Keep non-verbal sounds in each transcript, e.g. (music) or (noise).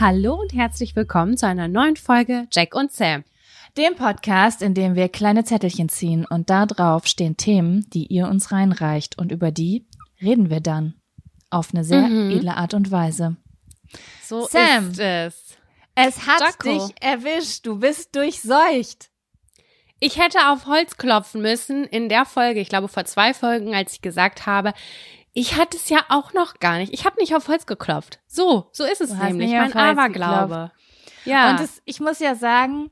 Hallo und herzlich willkommen zu einer neuen Folge Jack und Sam. Dem Podcast, in dem wir kleine Zettelchen ziehen und da drauf stehen Themen, die ihr uns reinreicht und über die reden wir dann. Auf eine sehr Mhm. edle Art und Weise. So Sam. ist es. Es hat Jaco. dich erwischt. Du bist durchseucht. Ich hätte auf Holz klopfen müssen in der Folge, ich glaube vor zwei Folgen, als ich gesagt habe, ich hatte es ja auch noch gar nicht. Ich habe nicht auf Holz geklopft. So, so ist es Du nämlich. nicht Mein Aberglaube. Ja. Und es, ich muss ja sagen,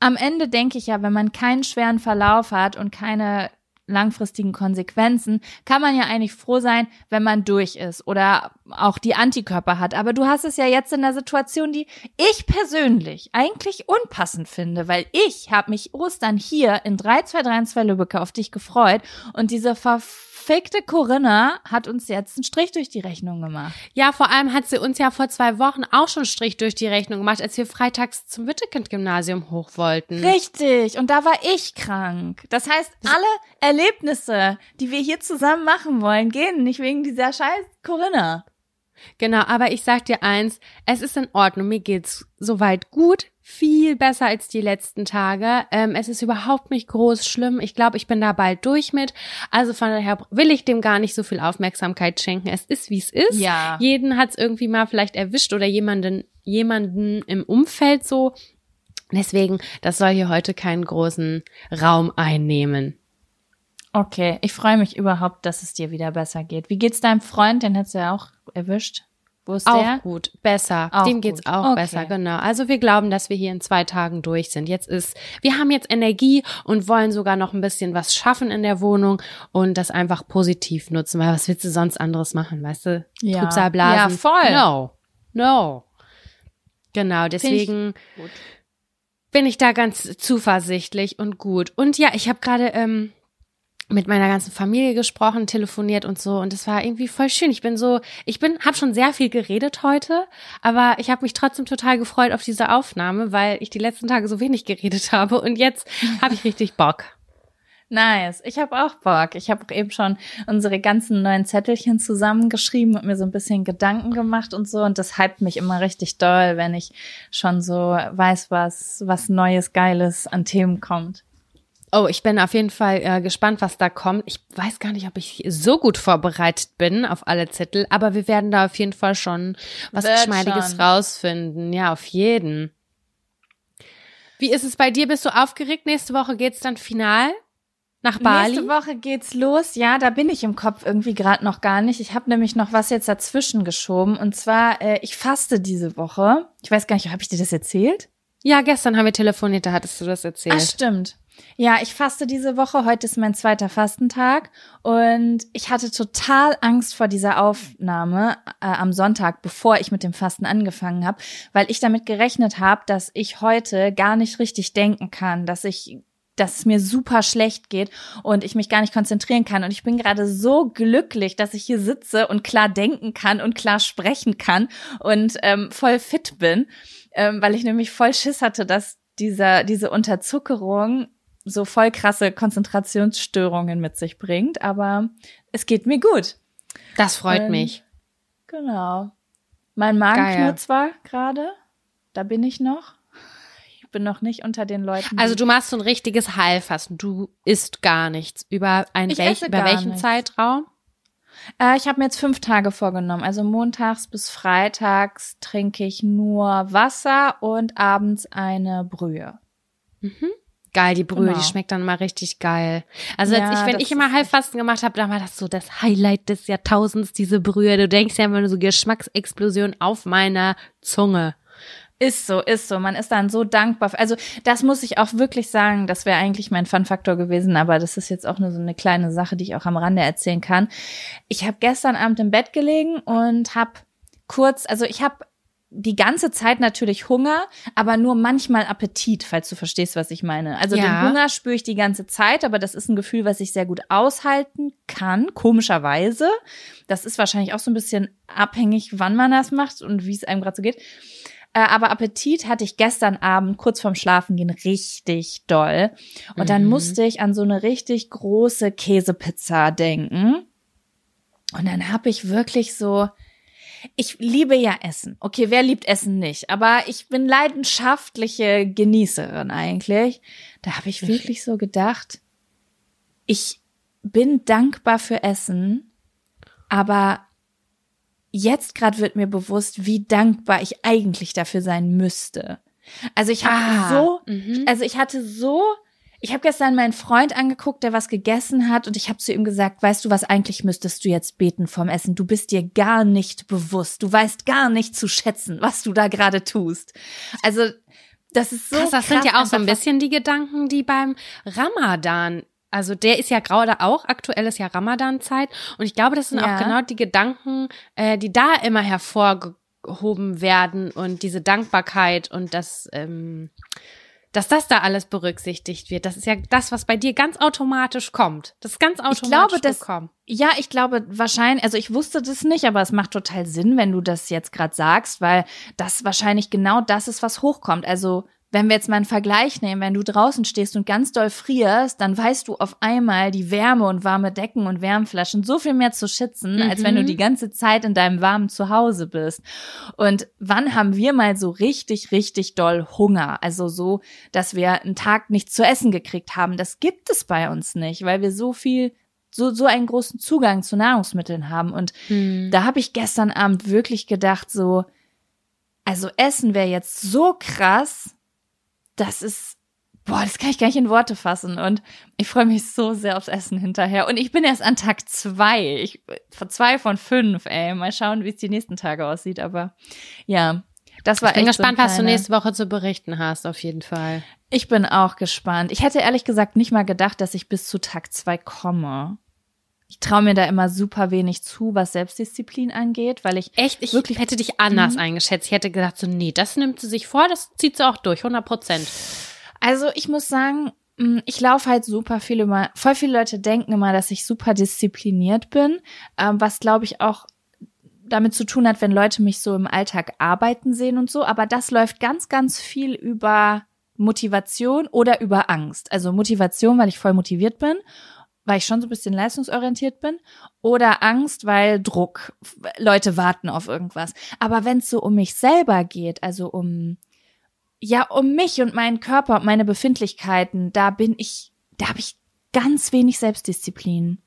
am Ende denke ich ja, wenn man keinen schweren Verlauf hat und keine langfristigen Konsequenzen, kann man ja eigentlich froh sein, wenn man durch ist oder auch die Antikörper hat. Aber du hast es ja jetzt in der Situation, die ich persönlich eigentlich unpassend finde, weil ich habe mich Ostern hier in 3232 Lübbecke auf dich gefreut und diese verfickte Corinna hat uns jetzt einen Strich durch die Rechnung gemacht. ja, vor allem hat sie uns ja vor zwei Wochen auch schon Strich durch die Rechnung gemacht, als wir freitags zum Wittekind-Gymnasium hoch wollten. Richtig, und da war ich krank. Das heißt, alle Erlebnisse, die wir hier zusammen machen wollen, gehen nicht wegen dieser scheiß Corinna. Genau, aber ich sag dir eins, es ist in Ordnung, mir geht's soweit gut, viel besser als die letzten Tage. Ähm, es ist überhaupt nicht groß schlimm. Ich glaube, ich bin da bald durch mit. Also von daher will ich dem gar nicht so viel Aufmerksamkeit schenken. Es ist, wie es ist. Ja. Jeden hat's irgendwie mal vielleicht erwischt oder jemanden, jemanden im Umfeld so. Deswegen, das soll hier heute keinen großen Raum einnehmen. Okay, ich freue mich überhaupt, dass es dir wieder besser geht. Wie geht's deinem Freund? Den hat's ja auch erwischt. Wo ist Auch der? gut, besser. Auch Dem geht's gut. auch Okay. besser, genau. Also wir glauben, dass wir hier in zwei Tagen durch sind. Jetzt ist, wir haben jetzt Energie und wollen sogar noch ein bisschen was schaffen in der Wohnung und das einfach positiv nutzen, weil was willst du sonst anderes machen, weißt du? Ja. Trübsalblasen. Ja, voll. No. No. Genau, deswegen gut. bin ich da ganz zuversichtlich und gut. Und ja, ich habe gerade ähm, mit meiner ganzen Familie gesprochen, telefoniert und so und es war irgendwie voll schön. Ich bin so, ich bin habe schon sehr viel geredet heute, aber ich habe mich trotzdem total gefreut auf diese Aufnahme, weil ich die letzten Tage so wenig geredet habe und jetzt habe ich richtig Bock. (laughs) Nice. Ich habe auch Bock. Ich habe auch eben schon unsere ganzen neuen Zettelchen zusammengeschrieben und mir so ein bisschen Gedanken gemacht und so. Und das hypt mich immer richtig doll, wenn ich schon so weiß, was, was Neues, Geiles an Themen kommt. Oh, ich bin auf jeden Fall äh, gespannt, was da kommt. Ich weiß gar nicht, ob ich so gut vorbereitet bin auf alle Zettel, aber wir werden da auf jeden Fall schon was Wird Geschmeidiges schon. rausfinden. Ja, auf jeden. Wie ist es bei dir? Bist du aufgeregt? Nächste Woche geht's dann final? nach Bali? Nächste Woche geht's los. Ja, da bin ich im Kopf irgendwie gerade noch gar nicht. Ich habe nämlich noch was jetzt dazwischen geschoben. Und zwar, äh, ich faste diese Woche. Ich weiß gar nicht, habe ich dir das erzählt? Ja, gestern haben wir telefoniert, da hattest du das erzählt. Ah, stimmt. Ja, ich faste diese Woche. Heute ist mein zweiter Fastentag und ich hatte total Angst vor dieser Aufnahme äh, am Sonntag, bevor ich mit dem Fasten angefangen habe, weil ich damit gerechnet habe, dass ich heute gar nicht richtig denken kann, dass ich dass es mir super schlecht geht und ich mich gar nicht konzentrieren kann. Und ich bin gerade so glücklich, dass ich hier sitze und klar denken kann und klar sprechen kann und ähm, voll fit bin, ähm, weil ich nämlich voll Schiss hatte, dass dieser, diese Unterzuckerung so voll krasse Konzentrationsstörungen mit sich bringt. Aber es geht mir gut. Das freut Und- mich. Genau. Mein Magen Geil. knurrt zwar gerade, da bin ich noch. Ich bin noch nicht unter den Leuten. Also du machst so ein richtiges Heilfasten. Du isst gar nichts. Über ein Ich welch, esse über gar welchen nichts. Zeitraum? Äh, ich habe mir jetzt fünf Tage vorgenommen. Also montags bis freitags trinke ich nur Wasser und abends eine Brühe. Geil, die Brühe, Genau. die schmeckt dann mal richtig geil. Also als Ja, ich, wenn ich immer ist Heilfasten gemacht habe, dann war das so das Highlight des Jahrtausends, diese Brühe. Du denkst ja immer nur so Geschmacksexplosion auf meiner Zunge. Ist so, ist so. Man ist dann so dankbar. Also das muss ich auch wirklich sagen. Das wäre eigentlich mein Fun-Faktor gewesen, aber das ist jetzt auch nur so eine kleine Sache, die ich auch am Rande erzählen kann. Ich habe gestern Abend im Bett gelegen und habe kurz, also ich habe die ganze Zeit natürlich Hunger, aber nur manchmal Appetit, falls du verstehst, was ich meine. Also Ja. den Hunger spüre ich die ganze Zeit, aber das ist ein Gefühl, was ich sehr gut aushalten kann, komischerweise. Das ist wahrscheinlich auch so ein bisschen abhängig, wann man das macht und wie es einem gerade so geht. Äh, aber Appetit hatte ich gestern Abend kurz vorm Schlafengehen richtig doll. Und dann Mhm. musste ich an so eine richtig große Käsepizza denken. Und dann habe ich wirklich so, ich liebe ja Essen. Okay, wer liebt Essen nicht? Aber ich bin leidenschaftliche Genießerin eigentlich. Da habe ich wirklich so gedacht, ich bin dankbar für Essen, aber jetzt gerade wird mir bewusst, wie dankbar ich eigentlich dafür sein müsste. Also ich habe Ah, so, mhm. also ich hatte so, ich habe gestern meinen Freund angeguckt, der was gegessen hat und ich habe zu ihm gesagt, weißt du was, eigentlich müsstest du jetzt beten vom Essen. Du bist dir gar nicht bewusst. Du weißt gar nicht zu schätzen, was du da gerade tust. Also das ist so Krass, das sind ja auch so ein bisschen die Gedanken, die beim Ramadan, also der ist ja gerade auch, aktuell ist ja Ramadan-Zeit und ich glaube, das sind Ja. auch genau die Gedanken, äh, die da immer hervorgehoben werden und diese Dankbarkeit und das, ähm, dass das da alles berücksichtigt wird. Das ist ja das, was bei dir ganz automatisch kommt. Das ist ganz automatisch glaube, das- gekommen. Ja, ich glaube wahrscheinlich, also ich wusste das nicht, aber es macht total Sinn, wenn du das jetzt gerade sagst, weil das wahrscheinlich genau das ist, was hochkommt. Also wenn wir jetzt mal einen Vergleich nehmen, wenn du draußen stehst und ganz doll frierst, dann weißt du auf einmal die Wärme und warme Decken und Wärmflaschen so viel mehr zu schätzen, als wenn du Mhm. die ganze Zeit in deinem warmen Zuhause bist. Und wann haben wir mal so richtig, richtig doll Hunger? Also so, dass wir einen Tag nichts zu essen gekriegt haben. Das gibt es bei uns nicht, weil wir so viel so, so einen großen Zugang zu Nahrungsmitteln haben. Und Hm. da habe ich gestern Abend wirklich gedacht, so, also Essen wäre jetzt so krass, das ist, boah, das kann ich gar nicht in Worte fassen. Und ich freue mich so sehr aufs Essen hinterher. Und ich bin erst an Tag zwei. Ich, von zwei von fünf, ey. Mal schauen, wie es die nächsten Tage aussieht. Aber ja, das war Ich bin echt so gespannt, was du nächste Woche zu berichten hast, auf jeden Fall. Ich bin auch gespannt. Ich hätte ehrlich gesagt nicht mal gedacht, dass ich bis zu Tag zwei komme. Ich traue mir da immer super wenig zu, was Selbstdisziplin angeht, weil ich Echt, ich Wirklich? hätte dich anders Mhm. eingeschätzt. Ich hätte gedacht, so, nee, das nimmt sie sich vor, das zieht sie auch durch, 100 Prozent. Also ich muss sagen, mh, ich laufe halt super viel immer, voll viele Leute denken immer, dass ich super diszipliniert bin, ähm, was glaube ich auch damit zu tun hat, wenn Leute mich so im Alltag arbeiten sehen und so, aber das läuft ganz, ganz viel über Motivation oder über Angst. Also Motivation, weil ich voll motiviert bin, weil ich schon so ein bisschen leistungsorientiert bin, oder Angst, weil Druck, Leute warten auf irgendwas. Aber wenn es so um mich selber geht, also um ja, um mich und meinen Körper und meine Befindlichkeiten, da bin ich, da habe ich ganz wenig Selbstdisziplin.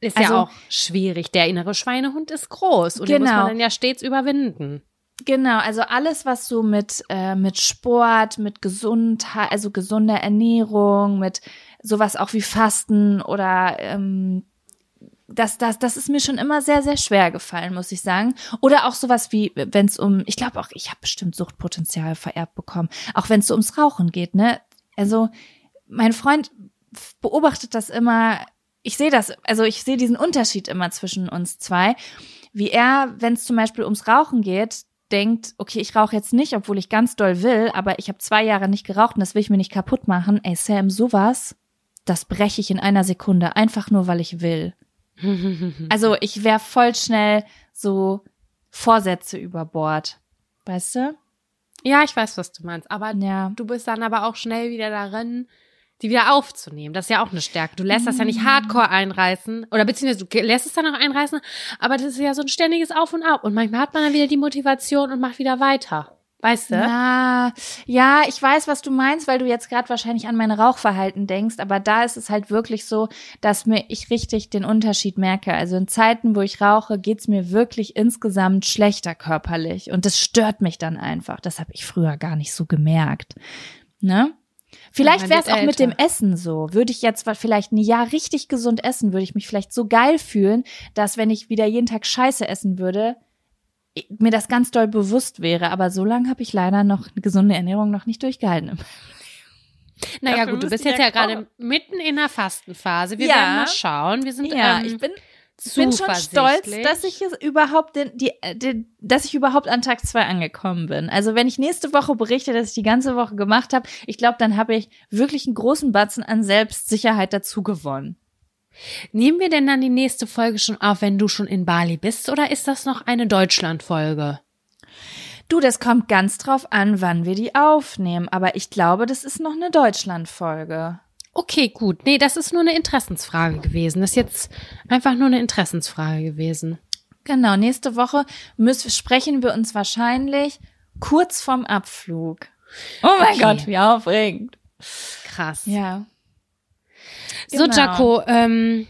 Ist Also- ja auch schwierig. Der innere Schweinehund ist groß und den muss Genau. man dann ja stets überwinden. Genau, also alles, was so mit, äh, mit Sport, mit Gesundheit, also gesunder Ernährung, mit sowas auch wie Fasten oder ähm, das, das, das ist mir schon immer sehr, sehr schwer gefallen, muss ich sagen. Oder auch sowas wie, wenn es um, ich glaube auch, ich habe bestimmt Suchtpotenzial vererbt bekommen, auch wenn es so ums Rauchen geht, ne? Also mein Freund beobachtet das immer, ich sehe das, also ich sehe diesen Unterschied immer zwischen uns zwei, wie er, wenn es zum Beispiel ums Rauchen geht, denkt, okay, ich rauche jetzt nicht, obwohl ich ganz doll will, aber ich habe zwei Jahre nicht geraucht und das will ich mir nicht kaputt machen. Ey, Sam, sowas, das breche ich in einer Sekunde, einfach nur, weil ich will. (laughs) also ich wäre voll schnell so Vorsätze über Bord. Weißt du? Ja, ich weiß, was du meinst. Aber Ja. du bist dann aber auch schnell wieder darin, die wieder aufzunehmen. Das ist ja auch eine Stärke. Du lässt das ja nicht hardcore einreißen. Oder beziehungsweise du lässt es dann auch einreißen, aber das ist ja so ein ständiges Auf und Ab. Und manchmal hat man dann wieder die Motivation und macht wieder weiter. Weißt du? Ja, ja, ich weiß, was du meinst, weil du jetzt gerade wahrscheinlich an mein Rauchverhalten denkst, aber da ist es halt wirklich so, dass mir ich richtig den Unterschied merke. Also in Zeiten, wo ich rauche, geht's mir wirklich insgesamt schlechter körperlich und das stört mich dann einfach. Das habe ich früher gar nicht so gemerkt. Ne? Vielleicht wäre es auch mit dem. Essen so. Würde ich jetzt vielleicht ein Jahr richtig gesund essen, würde ich mich vielleicht so geil fühlen, dass wenn ich wieder jeden Tag Scheiße essen würde, mir das ganz doll bewusst wäre. Aber so lange habe ich leider noch eine gesunde Ernährung noch nicht durchgehalten. naja, Dafür gut, du bist jetzt ja gerade mitten in der Fastenphase. Wir Ja. werden mal schauen. Wir sind Ja, ähm, ich bin, ich bin schon stolz, dass ich es überhaupt den, die, äh, den, dass ich überhaupt an Tag zwei angekommen bin. Also wenn ich nächste Woche berichte, dass ich die ganze Woche gemacht habe, ich glaube, dann habe ich wirklich einen großen Batzen an Selbstsicherheit dazu gewonnen. Nehmen wir denn dann die nächste Folge schon auf, wenn du schon in Bali bist, oder ist das noch eine Deutschland-Folge? Du, das kommt ganz drauf an, wann wir die aufnehmen. Aber ich glaube, das ist noch eine Deutschland-Folge. Okay, gut. Nee, das ist nur eine Interessensfrage gewesen. Das ist jetzt einfach nur eine Interessensfrage gewesen. Genau, nächste Woche müssen, sprechen wir uns wahrscheinlich kurz vorm Abflug. Oh mein Okay. Gott, wie aufregend. Krass. Ja. So, Genau. Jaco, ähm,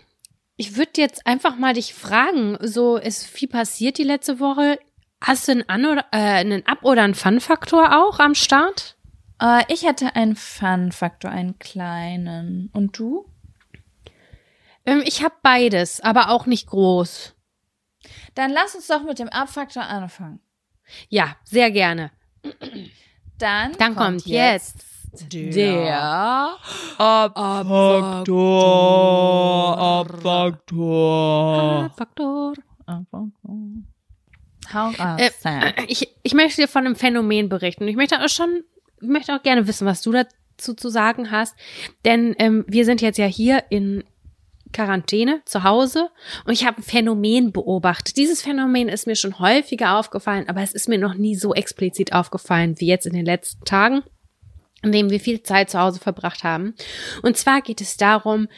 ich würde jetzt einfach mal dich fragen, so ist viel passiert die letzte Woche. Hast du einen, An oder, äh, einen Ab- oder einen Fun-Faktor auch am Start? Äh, ich hätte einen Fun-Faktor, einen kleinen. Und du? Ähm, ich habe beides, aber auch nicht groß. Dann lass uns doch mit dem Ab-Faktor anfangen. Ja, sehr gerne. Dann, Dann kommt jetzt der Abfaktor. Faktor. Hau raus, Äh. Ich, ich möchte dir von einem Phänomen berichten. Ich möchte auch schon, möchte auch gerne wissen, was du dazu zu sagen hast. Denn ähm, wir sind jetzt ja hier in Quarantäne zu Hause und ich habe ein Phänomen beobachtet. Dieses Phänomen ist mir schon häufiger aufgefallen, aber es ist mir noch nie so explizit aufgefallen wie jetzt in den letzten Tagen, in denen wir viel Zeit zu Hause verbracht haben. Und zwar geht es darum,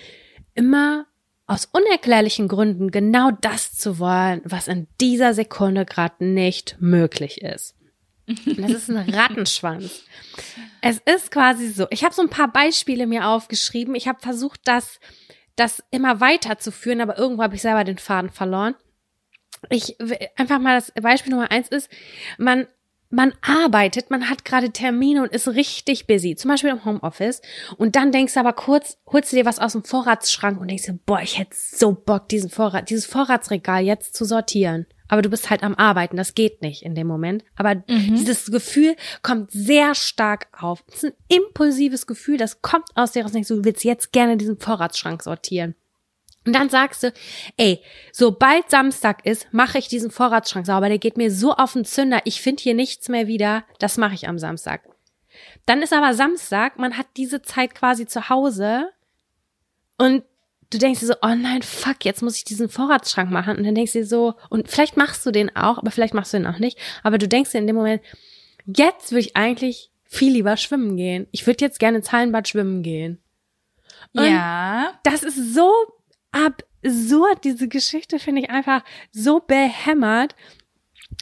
immer aus unerklärlichen Gründen genau das zu wollen, was in dieser Sekunde gerade nicht möglich ist. Das ist ein Rattenschwanz. Es ist quasi so. Ich habe so ein paar Beispiele mir aufgeschrieben. Ich habe versucht, das, das immer weiterzuführen, aber irgendwo habe ich selber den Faden verloren. Ich einfach mal das Beispiel Nummer eins ist, man man arbeitet, man hat gerade Termine und ist richtig busy, zum Beispiel im Homeoffice. Und dann denkst du aber kurz, holst du dir was aus dem Vorratsschrank und denkst dir, boah, ich hätte so Bock, diesen Vorrat, dieses Vorratsregal jetzt zu sortieren. Aber du bist halt am Arbeiten, das geht nicht in dem Moment. Aber dieses Gefühl kommt sehr stark auf. Es ist ein impulsives Gefühl, das kommt aus dir raus du willst jetzt gerne diesen Vorratsschrank sortieren. Und dann sagst du, ey, sobald Samstag ist, mache ich diesen Vorratsschrank sauber. Der geht mir so auf den Zünder. Ich finde hier nichts mehr wieder. Das mache ich am Samstag. Dann ist aber Samstag, man hat diese Zeit quasi zu Hause und du denkst dir so, oh nein, fuck, jetzt muss ich diesen Vorratsschrank machen. Und dann denkst du dir so, und vielleicht machst du den auch, aber vielleicht machst du den auch nicht. Aber du denkst dir in dem Moment, jetzt würde ich eigentlich viel lieber schwimmen gehen. Ich würde jetzt gerne ins Hallenbad schwimmen gehen. Und Ja. das ist so absurd. Diese Geschichte finde ich einfach so behämmert.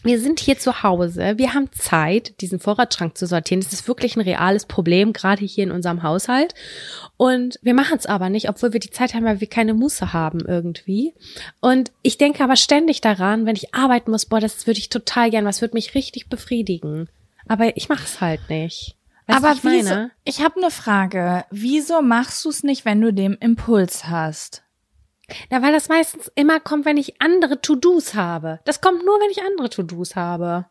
Wir sind hier zu Hause, wir haben Zeit, diesen Vorratsschrank zu sortieren. Das ist wirklich ein reales Problem, gerade hier in unserem Haushalt. Und wir machen es aber nicht, obwohl wir die Zeit haben, weil wir keine Muße haben irgendwie. Und ich denke aber ständig daran, wenn ich arbeiten muss, boah, das würde ich total gern, was würde mich richtig befriedigen. Aber ich mache es halt nicht. Weißt aber ich wieso, ich habe eine Frage. Wieso machst du es nicht, wenn du den Impuls hast? Na, weil das meistens immer kommt, wenn ich andere To-Dos habe. Das kommt nur, wenn ich andere To-Dos habe.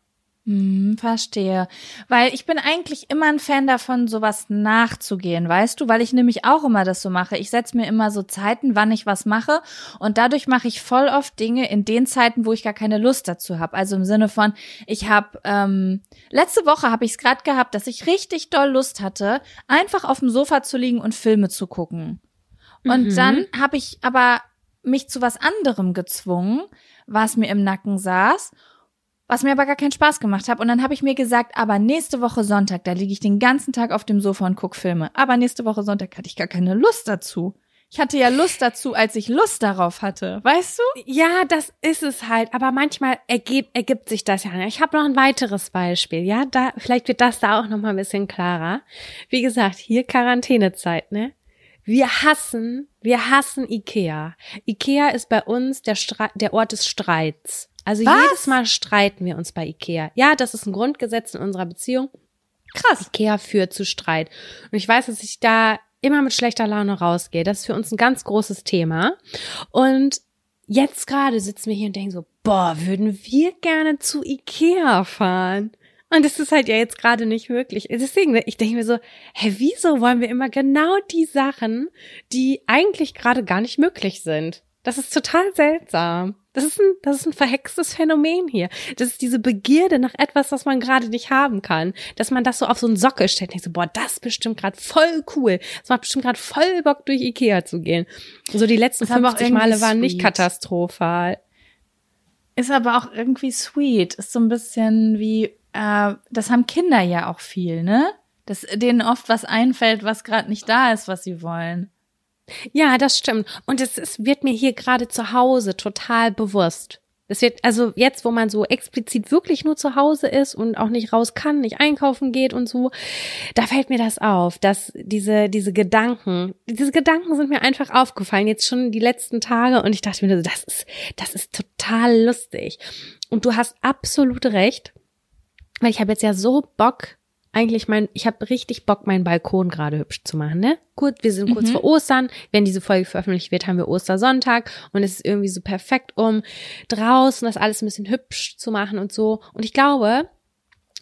Hm, verstehe. Weil ich bin eigentlich immer ein Fan davon, sowas nachzugehen, weißt du? Weil ich nämlich auch immer das so mache. Ich setze mir immer so Zeiten, wann ich was mache. Und dadurch mache ich voll oft Dinge in den Zeiten, wo ich gar keine Lust dazu habe. Also im Sinne von, ich habe, ähm, letzte Woche habe ich es gerade gehabt, dass ich richtig doll Lust hatte, einfach auf dem Sofa zu liegen und Filme zu gucken. Und mhm. dann habe ich aber mich zu was anderem gezwungen, was mir im Nacken saß was mir aber gar keinen Spaß gemacht hat. Und dann habe ich mir gesagt, aber nächste Woche Sonntag, da liege ich den ganzen Tag auf dem Sofa und guck Filme. Aber nächste Woche Sonntag hatte ich gar keine Lust dazu. Ich hatte ja Lust dazu, als ich Lust darauf hatte, weißt du? Ja, das ist es halt. Aber manchmal ergibt, ergibt sich das ja. Ich habe noch ein weiteres Beispiel. Ja, da vielleicht wird das da auch noch mal ein bisschen klarer. Wie gesagt, hier Quarantänezeit, ne? Wir hassen, wir hassen Ikea. Ikea ist bei uns der, Stre der Ort des Streits. Also Was? jedes Mal streiten wir uns bei Ikea. Ja, das ist ein Grundgesetz in unserer Beziehung. Krass. Ikea führt zu Streit. Und ich weiß, dass ich da immer mit schlechter Laune rausgehe. Das ist für uns ein ganz großes Thema. Und jetzt gerade sitzen wir hier und denken so, boah, würden wir gerne zu Ikea fahren? Und das ist halt ja jetzt gerade nicht möglich. Deswegen, ich denke mir so, hä, wieso wollen wir immer genau die Sachen, die eigentlich gerade gar nicht möglich sind? Das ist total seltsam. Das ist ein, das ist ein verhextes Phänomen hier. Das ist diese Begierde nach etwas, was man gerade nicht haben kann. Dass man das so auf so einen Sockel stellt denkt so, boah, das ist bestimmt gerade voll cool. Das macht bestimmt gerade voll Bock, durch Ikea zu gehen. So die letzten 50 Male waren nicht katastrophal. Ist aber auch irgendwie sweet. Ist so ein bisschen wie, äh, das haben Kinder ja auch viel, ne? Dass denen oft was einfällt, was gerade nicht da ist, was sie wollen. Ja, das stimmt. Und es, es wird mir hier gerade zu Hause total bewusst. Es wird, also jetzt, wo man so explizit wirklich nur zu Hause ist und auch nicht raus kann, nicht einkaufen geht und so, da fällt mir das auf, dass diese, diese Gedanken, diese Gedanken sind mir einfach aufgefallen, jetzt schon die letzten Tage und ich dachte mir, das ist, das ist total lustig. Und du hast absolut recht, weil ich habe jetzt ja so Bock, eigentlich mein, ich habe richtig Bock, meinen Balkon gerade hübsch zu machen, ne? Gut, wir sind kurz mhm. vor Ostern. Wenn diese Folge veröffentlicht wird, haben wir Ostersonntag und es ist irgendwie so perfekt, um draußen das alles ein bisschen hübsch zu machen und so. Und ich glaube,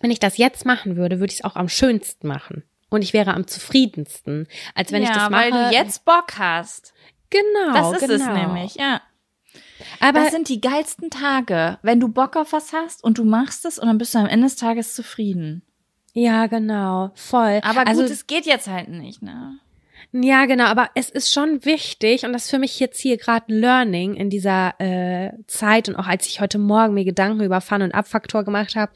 wenn ich das jetzt machen würde, würde ich es auch am schönsten machen. Und ich wäre am zufriedensten, als wenn ja, ich das mache. weil du jetzt Bock hast. Genau. Das ist genau. es nämlich, ja. Aber das sind die geilsten Tage, wenn du Bock auf was hast und du machst es und dann bist du am Ende des Tages zufrieden. Ja, genau, voll. Aber gut, also, es geht jetzt halt nicht, ne? Ja, genau, aber es ist schon wichtig und das ist für mich jetzt hier gerade ein Learning in dieser äh, Zeit und auch als ich heute Morgen mir Gedanken über Fun- und Abfaktor gemacht habe,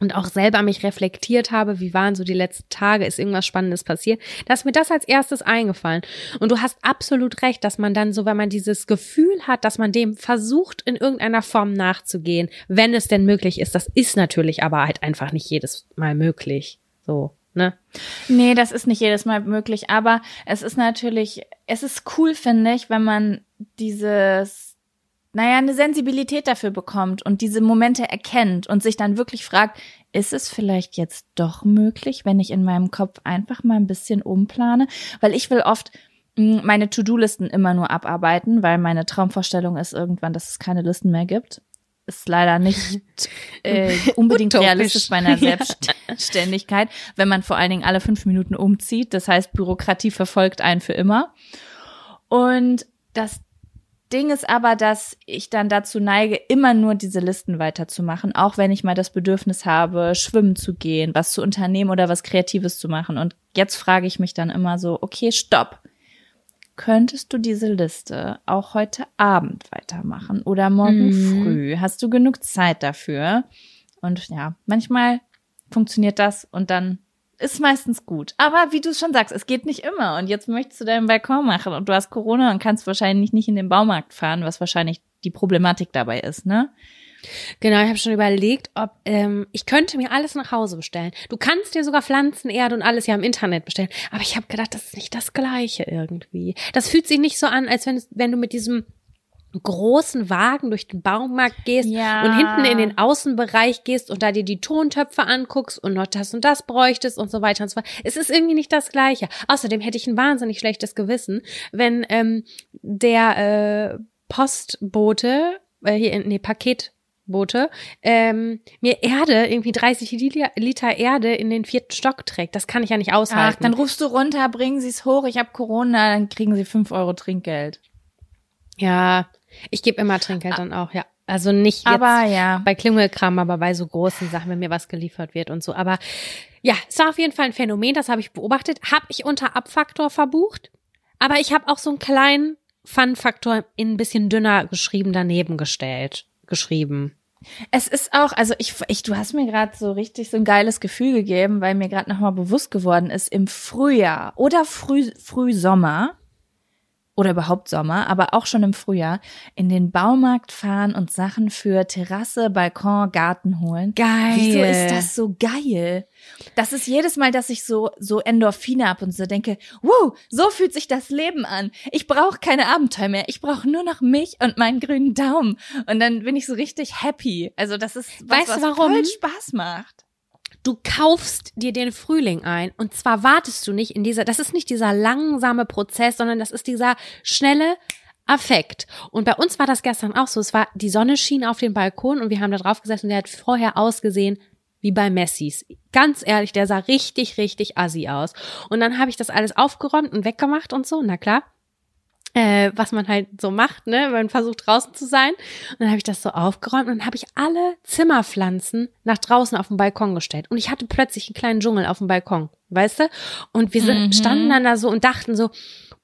und auch selber mich reflektiert habe, wie waren so die letzten Tage, ist irgendwas Spannendes passiert, da ist mir das als erstes eingefallen. Und du hast absolut recht, dass man dann so, wenn man dieses Gefühl hat, dass man dem versucht, in irgendeiner Form nachzugehen, wenn es denn möglich ist. Das ist natürlich aber halt einfach nicht jedes Mal möglich. So, ne? Nee, das ist nicht jedes Mal möglich, aber es ist natürlich, es ist cool, finde ich, wenn man dieses naja, eine Sensibilität dafür bekommt und diese Momente erkennt und sich dann wirklich fragt, ist es vielleicht jetzt doch möglich, wenn ich in meinem Kopf einfach mal ein bisschen umplane? Weil ich will oft hm, meine To-Do-Listen immer nur abarbeiten, weil meine Traumvorstellung ist irgendwann, dass es keine Listen mehr gibt. Ist leider nicht (laughs) äh, unbedingt realistisch bei einer (laughs) Selbstständigkeit, wenn man vor allen Dingen alle fünf Minuten umzieht. Das heißt, Bürokratie verfolgt einen für immer. Und das Ding ist aber, dass ich dann dazu neige, immer nur diese Listen weiterzumachen, auch wenn ich mal das Bedürfnis habe, schwimmen zu gehen, was zu unternehmen oder was Kreatives zu machen. Und jetzt frage ich mich dann immer so, okay, stopp. Könntest du diese Liste auch heute Abend weitermachen oder morgen mhm. früh? Hast du genug Zeit dafür? Und ja, manchmal funktioniert das und dann ist meistens gut. Aber wie du schon sagst, es geht nicht immer. Und jetzt möchtest du deinen Balkon machen und du hast Corona und kannst wahrscheinlich nicht in den Baumarkt fahren, was wahrscheinlich die Problematik dabei ist, ne? Genau, ich habe schon überlegt, ob ähm, ich könnte mir alles nach Hause bestellen. Du kannst dir sogar Pflanzen, Erde und alles ja im Internet bestellen. Aber ich habe gedacht, das ist nicht das Gleiche irgendwie. Das fühlt sich nicht so an, als wenn, wenn du mit diesem großen Wagen durch den Baumarkt gehst Ja. und hinten in den Außenbereich gehst und da dir die Tontöpfe anguckst und noch das und das bräuchtest und so weiter und so fort. Es ist irgendwie nicht das Gleiche. Außerdem hätte ich ein wahnsinnig schlechtes Gewissen, wenn ähm, der äh, Postbote, äh, hier, nee, Paketbote, ähm, mir Erde, irgendwie 30 Liter, Erde in den vierten Stock trägt. Das kann ich ja nicht Ach, aushalten. dann rufst du runter, bringen Sie es hoch, ich habe Corona, dann kriegen Sie fünf Euro Trinkgeld. ja, ich gebe immer Trinkgeld dann auch, ja. Also nicht jetzt Aber ja. bei Klingelkram, aber bei so großen Sachen, wenn mir was geliefert wird und so. Aber ja, es war auf jeden Fall ein Phänomen, das habe ich beobachtet. Habe ich unter Abfaktor verbucht, aber ich habe auch so einen kleinen Fun-Faktor in ein bisschen dünner geschrieben daneben gestellt, geschrieben. Es ist auch, also ich, ich du hast mir gerade so richtig so ein geiles Gefühl gegeben, weil mir gerade nochmal bewusst geworden ist, im Frühjahr oder früh, Frühsommer oder überhaupt Sommer, aber auch schon im Frühjahr in den Baumarkt fahren und Sachen für Terrasse, Balkon, Garten holen. Geil. Wieso ist das so geil? Das ist jedes Mal, dass ich so so Endorphine ab und so denke, wow, so fühlt sich das Leben an. Ich brauche keine Abenteuer mehr. Ich brauche nur noch mich und meinen grünen Daumen. Und dann bin ich so richtig happy. Also das ist was, Weißt du was warum? voll Spaß macht. Du kaufst dir den Frühling ein und zwar wartest du nicht in dieser, das ist nicht dieser langsame Prozess, sondern das ist dieser schnelle Affekt. Und bei uns war das gestern auch so. Es war, die Sonne schien auf den Balkon und wir haben da drauf gesessen und der hat vorher ausgesehen wie bei Messis. Ganz ehrlich, der sah richtig, richtig assi aus. Und dann habe ich das alles aufgeräumt und weggemacht und so, na klar. Äh, was man halt so macht, ne, wenn man versucht draußen zu sein. Und dann habe ich das so aufgeräumt und dann habe ich alle Zimmerpflanzen nach draußen auf den Balkon gestellt. Und ich hatte plötzlich einen kleinen Dschungel auf dem Balkon, weißt du? Und wir sind, Mhm. standen dann da so und dachten so,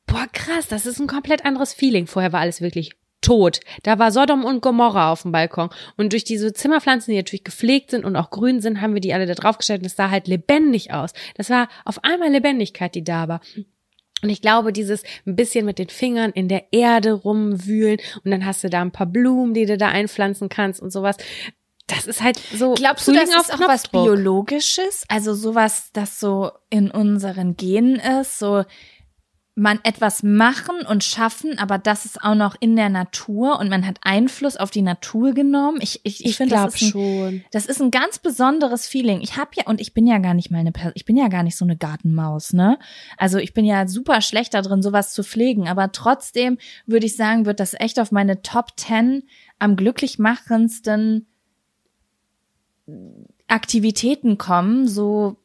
boah, krass, das ist ein komplett anderes Feeling. Vorher war alles wirklich tot. Da war Sodom und Gomorra auf dem Balkon. Und durch diese Zimmerpflanzen, die natürlich gepflegt sind und auch grün sind, haben wir die alle da draufgestellt und es sah halt lebendig aus. Das war auf einmal Lebendigkeit, die da war. Und ich glaube, dieses ein bisschen mit den Fingern in der Erde rumwühlen und dann hast du da ein paar Blumen, die du da einpflanzen kannst und sowas. Das ist halt so. Glaubst du, Frühling das ist auch was. Biologisches? Also sowas, das so in unseren Genen ist, so man etwas machen und schaffen, aber das ist auch noch in der Natur und man hat Einfluss auf die Natur genommen. Ich, ich, ich, Ich finde, das ist ein, schon. Das ist ein ganz besonderes Feeling. Ich habe ja und ich bin ja gar nicht mal eine ich bin ja gar nicht so eine Gartenmaus, ne? Also ich bin ja super schlecht da drin sowas zu pflegen, aber trotzdem würde ich sagen, wird das echt auf meine Top 10 am glücklich machendsten Aktivitäten kommen, so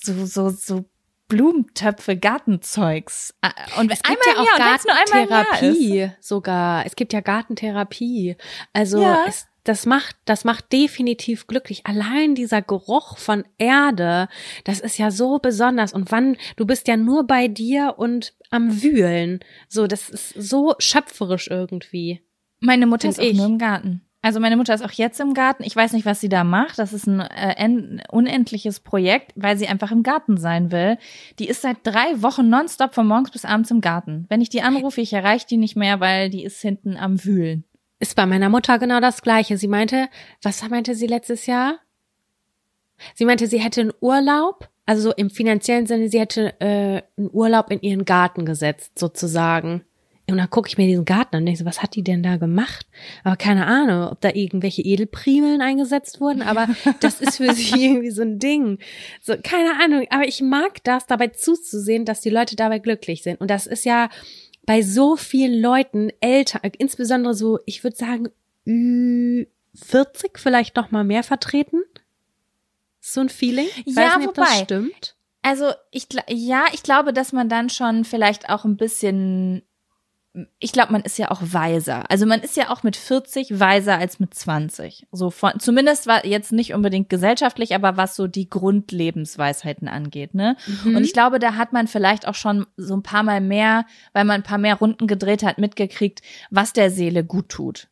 so so so Blumentöpfe, Gartenzeugs. Und Es gibt einmal ja auch wenn's nur. Gartentherapie sogar. Es gibt ja Gartentherapie. Also Ja. es, das macht, das macht definitiv glücklich. Allein dieser Geruch von Erde, das ist ja so besonders. Und wann, du bist ja nur bei dir und am Wühlen. So, das ist so schöpferisch irgendwie. Meine Mutter ist auch ich. nur im Garten. Also meine Mutter ist auch jetzt im Garten. Ich weiß nicht, was sie da macht. Das ist ein äh, en- unendliches Projekt, weil sie einfach im Garten sein will. Die ist seit drei Wochen nonstop von morgens bis abends im Garten. Wenn ich die anrufe, ich erreiche die nicht mehr, weil die ist hinten am Wühlen. Ist bei meiner Mutter genau das Gleiche. Sie meinte, was meinte sie letztes Jahr? Sie meinte, sie hätte einen Urlaub, also so im finanziellen Sinne, sie hätte äh, einen Urlaub in ihren Garten gesetzt, sozusagen. Und dann gucke ich mir diesen Garten an und denke so, was hat die denn da gemacht? Aber keine Ahnung, ob da irgendwelche Edelprimeln eingesetzt wurden, aber (laughs) das ist für sie irgendwie so ein Ding. So, keine Ahnung, aber ich mag das, dabei zuzusehen, dass die Leute dabei glücklich sind. Und das ist ja bei so vielen Leuten, Eltern, insbesondere so, ich würde sagen, Ü 40 vielleicht noch mal mehr vertreten. So ein Feeling. Ich Ja, weiß nicht, ob das wobei- stimmt. Also ich ja, ich glaube, dass man dann schon vielleicht auch ein bisschen ich glaube, man ist ja auch weiser. Also man ist ja auch mit 40 weiser als mit 20. So von, zumindest war jetzt nicht unbedingt gesellschaftlich, aber was so die Grundlebensweisheiten angeht, ne? Mhm. Und ich glaube, da hat man vielleicht auch schon so ein paar Mal mehr, weil man ein paar mehr Runden gedreht hat, mitgekriegt, was der Seele gut tut.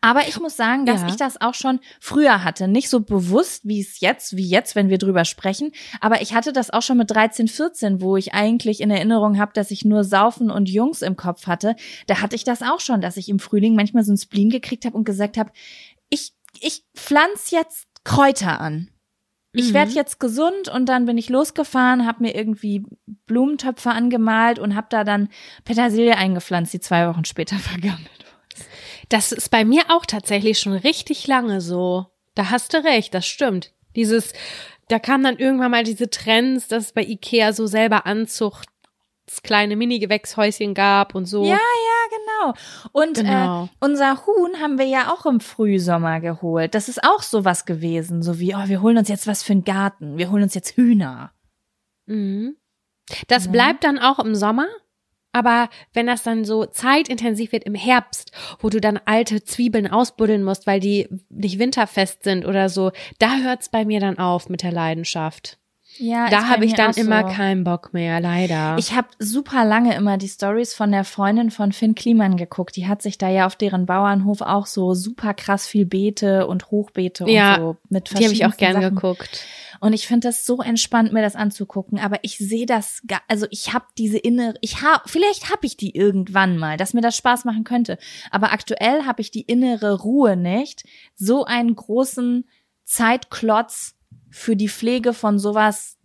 Aber ich muss sagen, dass Ja. ich das auch schon früher hatte. Nicht so bewusst, wie es jetzt, wie jetzt, wenn wir drüber sprechen. Aber ich hatte das auch schon mit 13, 14, wo ich eigentlich in Erinnerung habe, dass ich nur Saufen und Jungs im Kopf hatte. Da hatte ich das auch schon, dass ich im Frühling manchmal so ein Spleen gekriegt habe und gesagt habe, ich ich pflanze jetzt Kräuter an. Ich Mhm. werde jetzt gesund und dann bin ich losgefahren, habe mir irgendwie Blumentöpfe angemalt und habe da dann Petersilie eingepflanzt, die zwei Wochen später (laughs) vergammelt. Das ist bei mir auch tatsächlich schon richtig lange so. Da hast du recht, das stimmt. Dieses, da kamen dann irgendwann mal diese Trends, dass es bei Ikea so selber Anzucht kleine Mini-Gewächshäuschen gab und so. Ja, ja, genau. Und Genau. Äh, unser Huhn haben wir ja auch im Frühsommer geholt. Das ist auch sowas gewesen, so wie, oh, wir holen uns jetzt was für einen Garten, wir holen uns jetzt Hühner. Mhm. Das Ja. bleibt dann auch im Sommer. Aber wenn das dann so zeitintensiv wird im Herbst, wo du dann alte Zwiebeln ausbuddeln musst, weil die nicht winterfest sind oder so, da hört's bei mir dann auf mit der Leidenschaft. Ja, da habe ich dann immer so. keinen Bock mehr, leider. Ich habe super lange immer die Stories von der Freundin von Finn Kliman geguckt. Die hat sich da ja auf deren Bauernhof auch so super krass viel Beete und Hochbeete Ja, und so mit die habe ich auch gern Sachen. geguckt. Und ich finde das so entspannt, mir das anzugucken. Aber ich sehe das, also ich habe diese innere, ich habe, vielleicht habe ich die irgendwann mal, dass mir das Spaß machen könnte. Aber aktuell habe ich die innere Ruhe nicht, so einen großen Zeitklotz für die Pflege von sowas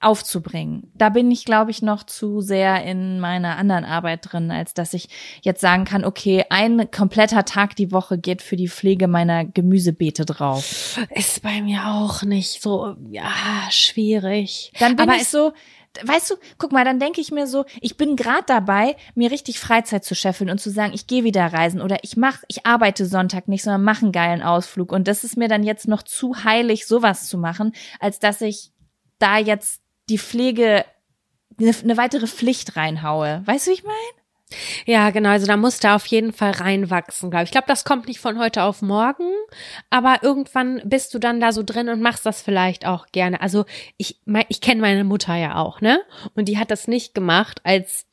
aufzubringen. Da bin ich, glaube ich, noch zu sehr in meiner anderen Arbeit drin, als dass ich jetzt sagen kann, okay, ein kompletter Tag die Woche geht für die Pflege meiner Gemüsebeete drauf. Ist bei mir auch nicht so, ja, schwierig. Dann bin Aber ich so, weißt du, guck mal, dann denke ich mir so, ich bin gerade dabei, mir richtig Freizeit zu scheffeln und zu sagen, ich gehe wieder reisen oder ich mach, ich arbeite Sonntag nicht, sondern mache einen geilen Ausflug. Und das ist mir dann jetzt noch zu heilig, sowas zu machen, als dass ich da jetzt die Pflege eine, eine weitere Pflicht reinhaue. Weißt du, wie ich meine? Ja, genau. Also da musst du auf jeden Fall reinwachsen, glaube ich. Ich glaube, das kommt nicht von heute auf morgen, aber irgendwann bist du dann da so drin und machst das vielleicht auch gerne. Also ich, ich kenne meine Mutter ja auch, ne? Und die hat das nicht gemacht, als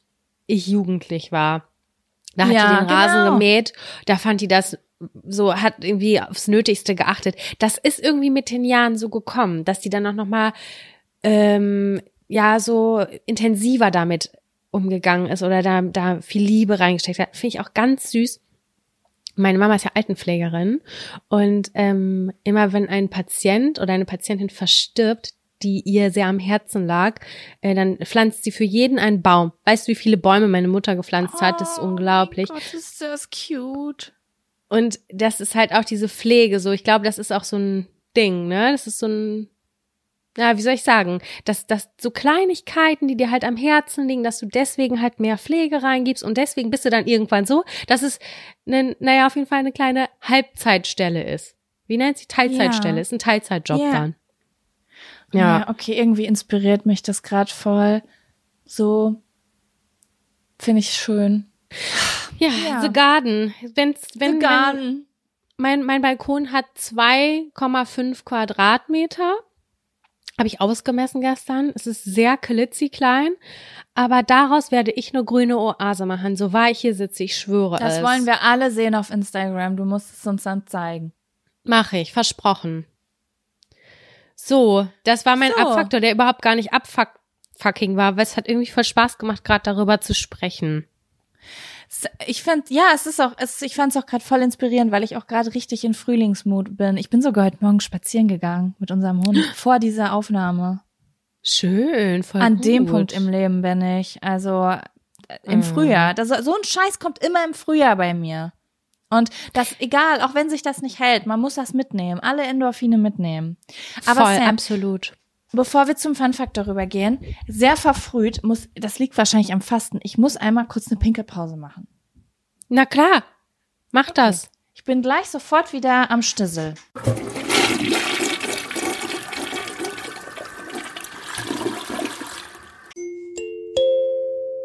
ich jugendlich war. Da hat Ja, die den Rasen genau. gemäht, da fand die das so, hat irgendwie aufs Nötigste geachtet. Das ist irgendwie mit den Jahren so gekommen, dass die dann auch noch mal ähm, ja so intensiver damit umgegangen ist oder da, da viel Liebe reingesteckt hat. Finde ich auch ganz süß. Meine Mama ist ja Altenpflegerin und ähm, immer wenn ein Patient oder eine Patientin verstirbt, die ihr sehr am Herzen lag, äh, dann pflanzt sie für jeden einen Baum. Weißt du, wie viele Bäume meine Mutter gepflanzt hat? Das ist unglaublich. Oh Gott, ist das cute. Und das ist halt auch diese Pflege so. Ich glaube, das ist auch so ein Ding, ne? Das ist so ein, ja, wie soll ich sagen, dass, dass so Kleinigkeiten, die dir halt am Herzen liegen, dass du deswegen halt mehr Pflege reingibst und deswegen bist du dann irgendwann so, dass es, ne, naja, auf jeden Fall eine kleine Halbzeitstelle ist. Wie nennt sie Teilzeitstelle? Ja. Ist ein Teilzeitjob Ja. dann. Ja. Ja. okay, irgendwie inspiriert mich das gerade voll. So finde ich schön. Ja, Ja. The Garden. Wenn's, wenn, wenn, Garten. mein, mein Balkon hat 2,5 Quadratmeter. Habe ich ausgemessen gestern. Es ist sehr klitzeklein. Aber daraus werde ich eine grüne Oase machen. So wahr ich hier sitze, ich schwöre Das es. wollen wir alle sehen auf Instagram. Du musst es uns dann zeigen. Mache ich, versprochen. So, das war mein So. Abfaktor, der überhaupt gar nicht abfucking war, weil es hat irgendwie voll Spaß gemacht, gerade darüber zu sprechen. Ich finde, ja, es ist auch, es, ich fand es auch gerade voll inspirierend, weil ich auch gerade richtig in Frühlingsmut bin. Ich bin sogar heute Morgen spazieren gegangen mit unserem Hund (gasps) vor dieser Aufnahme. Schön, voll An gut. dem Punkt im Leben bin ich. Also äh, im Mm. Frühjahr. Das, so ein Scheiß kommt immer im Frühjahr bei mir. Und das, egal, auch wenn sich das nicht hält, man muss das mitnehmen. Alle Endorphine mitnehmen. Aber voll, Sam, absolut. Bevor wir zum Fun Fact darüber gehen, sehr verfrüht, muss, das liegt wahrscheinlich am Fasten. Ich muss einmal kurz eine Pinkelpause machen. Na klar, mach das. Ich bin gleich sofort wieder am Stissel.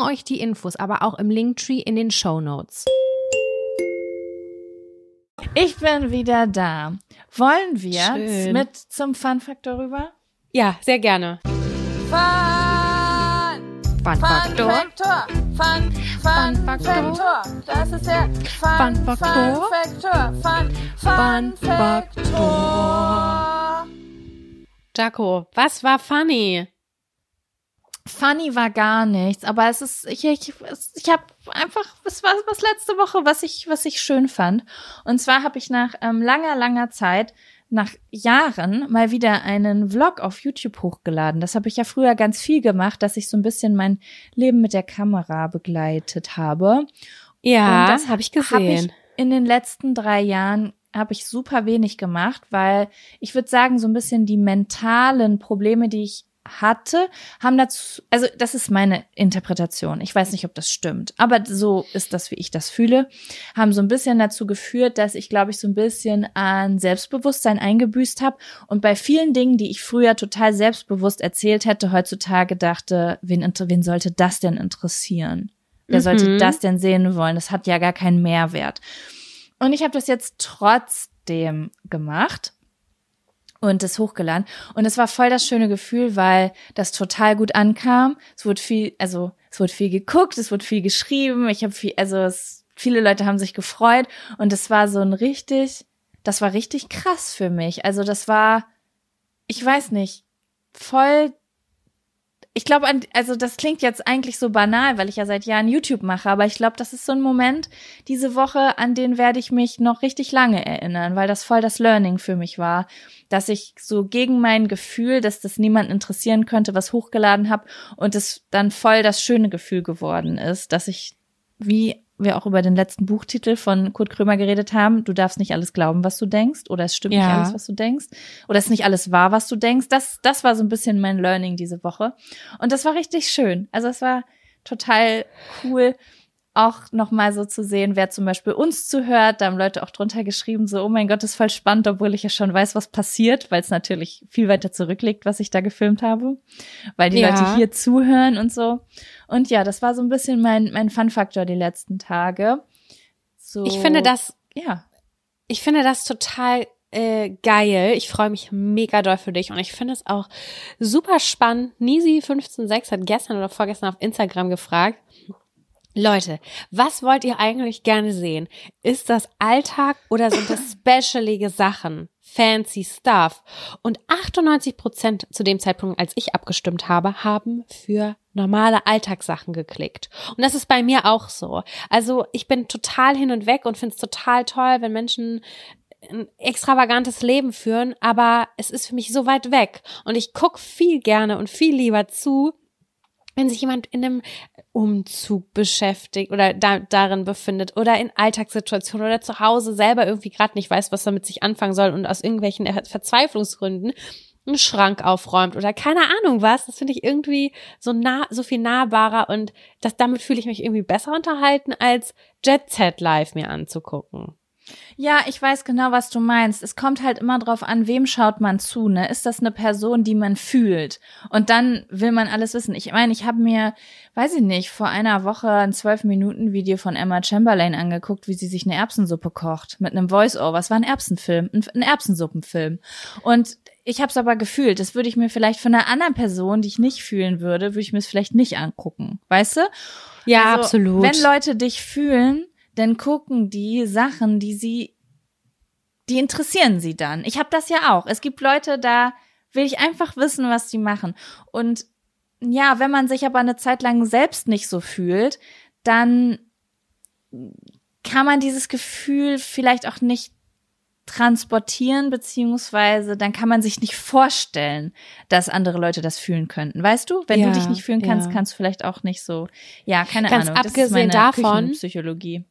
euch die Infos aber auch im Linktree in den Show Notes. Ich bin wieder da. Wollen wir Schön. mit zum Fun-Faktor rüber? Ja, sehr gerne. Fun! Fun-Faktor. Faktor. Fun, Fun, Fun Faktor. Faktor. Das ist der Fun, Fun. Faktor. Fun, Fun Fun Faktor. Jaco, was war funny? Funny war gar nichts, aber es ist, ich, ich, ich habe einfach, es war was letzte Woche, was ich, was ich schön fand. Und zwar habe ich nach ähm, langer, langer Zeit, nach Jahren, mal wieder einen Vlog auf YouTube hochgeladen. Das habe ich ja früher ganz viel gemacht, dass ich so ein bisschen mein Leben mit der Kamera begleitet habe. Ja, Und das habe ich gesehen. ich in den letzten drei Jahren habe ich super wenig gemacht, weil ich würde sagen, so ein bisschen die mentalen Probleme, die ich hatte, haben dazu, also das ist meine Interpretation. Ich weiß nicht, ob das stimmt, aber so ist das, wie ich das fühle, haben so ein bisschen dazu geführt, dass ich, glaube ich, so ein bisschen an Selbstbewusstsein eingebüßt habe und bei vielen Dingen, die ich früher total selbstbewusst erzählt hätte, heutzutage dachte, wen, wen sollte das denn interessieren? Wer sollte Mhm. das denn sehen wollen? Das hat ja gar keinen Mehrwert. Und ich habe das jetzt trotzdem gemacht und das hochgeladen. Und es war voll das schöne Gefühl, weil das total gut ankam. Es wurde viel, also es wurde viel geguckt, es wurde viel geschrieben. Ich habe viel, also es, viele Leute haben sich gefreut und es war so ein richtig, das war richtig krass für mich. Also das war, ich weiß nicht, voll ich glaube, also das klingt jetzt eigentlich so banal, weil ich ja seit Jahren YouTube mache, aber ich glaube, das ist so ein Moment diese Woche, an den werde ich mich noch richtig lange erinnern, weil das voll das Learning für mich war, dass ich so gegen mein Gefühl, dass das niemand interessieren könnte, was hochgeladen habe und es dann voll das schöne Gefühl geworden ist, dass ich wie wir auch über den letzten Buchtitel von Kurt Krömer geredet haben, du darfst nicht alles glauben, was du denkst, oder es stimmt nicht Ja. alles, was du denkst, oder es ist nicht alles wahr, was du denkst. Das, das war so ein bisschen mein Learning diese Woche. Und das war richtig schön. Also es war total cool, auch nochmal so zu sehen, wer zum Beispiel uns zuhört. Da haben Leute auch drunter geschrieben, so, oh mein Gott, ist voll spannend, obwohl ich ja schon weiß, was passiert, weil es natürlich viel weiter zurückliegt, was ich da gefilmt habe. Weil die Ja. Leute hier zuhören und so. Und ja, das war so ein bisschen mein, mein Fun-Faktor die letzten Tage. So, Ich finde das, Ja. ich finde das total äh, geil. Ich freue mich mega doll für dich und ich finde es auch super spannend. Nisi156 hat gestern oder vorgestern auf Instagram gefragt, Leute, was wollt ihr eigentlich gerne sehen? Ist das Alltag oder sind das (coughs) specialige Sachen? Fancy Stuff. Und 98 Prozent zu dem Zeitpunkt, als ich abgestimmt habe, haben für normale Alltagssachen geklickt. Und das ist bei mir auch so. Also ich bin total hin und weg und finde es total toll, wenn Menschen ein extravagantes Leben führen, aber es ist für mich so weit weg. Und ich guck viel gerne und viel lieber zu, wenn sich jemand in einem Umzug beschäftigt oder da, darin befindet oder in Alltagssituationen oder zu Hause selber irgendwie gerade nicht weiß, was er mit sich anfangen soll und aus irgendwelchen Verzweiflungsgründen einen Schrank aufräumt oder keine Ahnung was. Das finde ich irgendwie so nah, so viel nahbarer und das, damit fühle ich mich irgendwie besser unterhalten, als Jet Set Live mir anzugucken. Ja, ich weiß genau, was du meinst. Es kommt halt immer drauf an, wem schaut man zu, ne? Ist das eine Person, die man fühlt? Und dann will man alles wissen. Ich meine, ich habe mir, weiß ich nicht, vor einer Woche ein zwölf Minuten Video von Emma Chamberlain angeguckt, wie sie sich eine Erbsensuppe kocht mit einem Voice-Over. Es war ein Erbsenfilm, ein, Erbsensuppenfilm. Und ich habe es aber gefühlt. Das würde ich mir vielleicht von einer anderen Person, die ich nicht fühlen würde, würde ich mir es vielleicht nicht angucken. Weißt du? Ja, Also, absolut. Wenn Leute dich fühlen, dann gucken die Sachen, die sie, die interessieren sie dann. Ich habe das ja auch. Es gibt Leute, da will ich einfach wissen, was die machen. Und ja, wenn man sich aber eine Zeit lang selbst nicht so fühlt, dann kann man dieses Gefühl vielleicht auch nicht transportieren, beziehungsweise dann kann man sich nicht vorstellen, dass andere Leute das fühlen könnten. Weißt du? Wenn Ja, du dich nicht fühlen kannst, ja. kannst du vielleicht auch nicht so, ja, keine Ganz Ahnung. abgesehen das ist meine davon- Küchenpsychologie.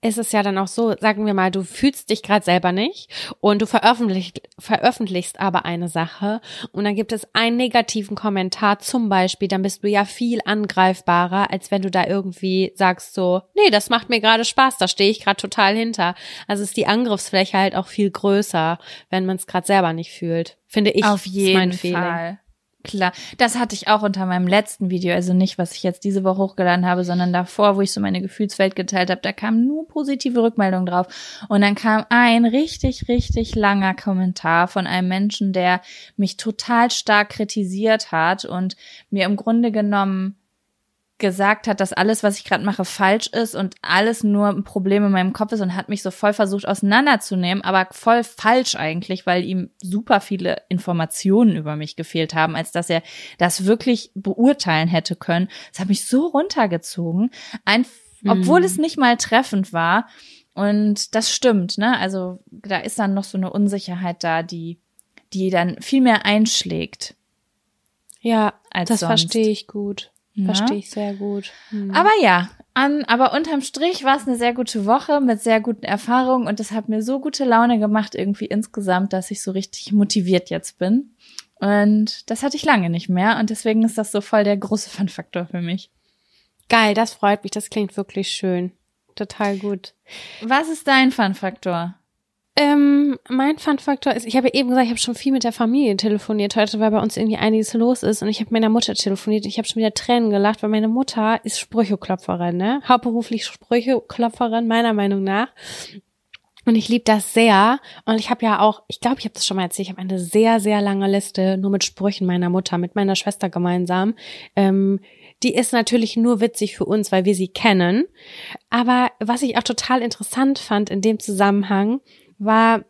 Ist es ja dann auch so, sagen wir mal, du fühlst dich gerade selber nicht und du veröffentlicht, veröffentlichst aber eine Sache und dann gibt es einen negativen Kommentar zum Beispiel, dann bist du ja viel angreifbarer, als wenn du da irgendwie sagst so, nee, das macht mir gerade Spaß, da stehe ich gerade total hinter. Also ist die Angriffsfläche halt auch viel größer, wenn man es gerade selber nicht fühlt. Finde ich. Auf jeden. Fall. Klar, das hatte ich auch unter meinem letzten Video, also nicht, was ich jetzt diese Woche hochgeladen habe, sondern davor, wo ich so meine Gefühlswelt geteilt habe, da kamen nur positive Rückmeldungen drauf. Und dann kam ein richtig, richtig langer Kommentar von einem Menschen, der mich total stark kritisiert hat und mir im Grunde genommen gesagt hat, dass alles, was ich gerade mache, falsch ist und alles nur ein Problem in meinem Kopf ist und hat mich so voll versucht auseinanderzunehmen, aber voll falsch eigentlich, weil ihm super viele Informationen über mich gefehlt haben, als dass er das wirklich beurteilen hätte können. Das hat mich so runtergezogen, ein, obwohl es nicht mal treffend war. Und das stimmt, ne? Also da ist dann noch so eine Unsicherheit da, die, die dann viel mehr einschlägt. Ja, Als das sonst. verstehe ich gut. Ja. Verstehe ich sehr gut. Hm. Aber ja, an, aber unterm Strich war es eine sehr gute Woche mit sehr guten Erfahrungen und es hat mir so gute Laune gemacht irgendwie insgesamt, dass ich so richtig motiviert jetzt bin. Und das hatte ich lange nicht mehr und deswegen ist das so voll der große (laughs) Fun-Faktor für mich. Geil, das freut mich. Das klingt wirklich schön. Total gut. Was ist dein Fun-Faktor? Ähm, mein Fun-Faktor ist, ich habe eben gesagt, ich habe schon viel mit der Familie telefoniert heute, weil bei uns irgendwie einiges los ist. Und ich habe mit meiner Mutter telefoniert. Ich habe schon wieder Tränen gelacht, weil meine Mutter ist Sprücheklopferin, ne? Hauptberuflich Sprücheklopferin, meiner Meinung nach. Und ich liebe das sehr. Und ich habe ja auch, ich glaube, ich habe das schon mal erzählt, ich habe eine sehr, sehr lange Liste nur mit Sprüchen meiner Mutter, mit meiner Schwester gemeinsam. Ähm, die ist natürlich nur witzig für uns, weil wir sie kennen. Aber was ich auch total interessant fand in dem Zusammenhang, war,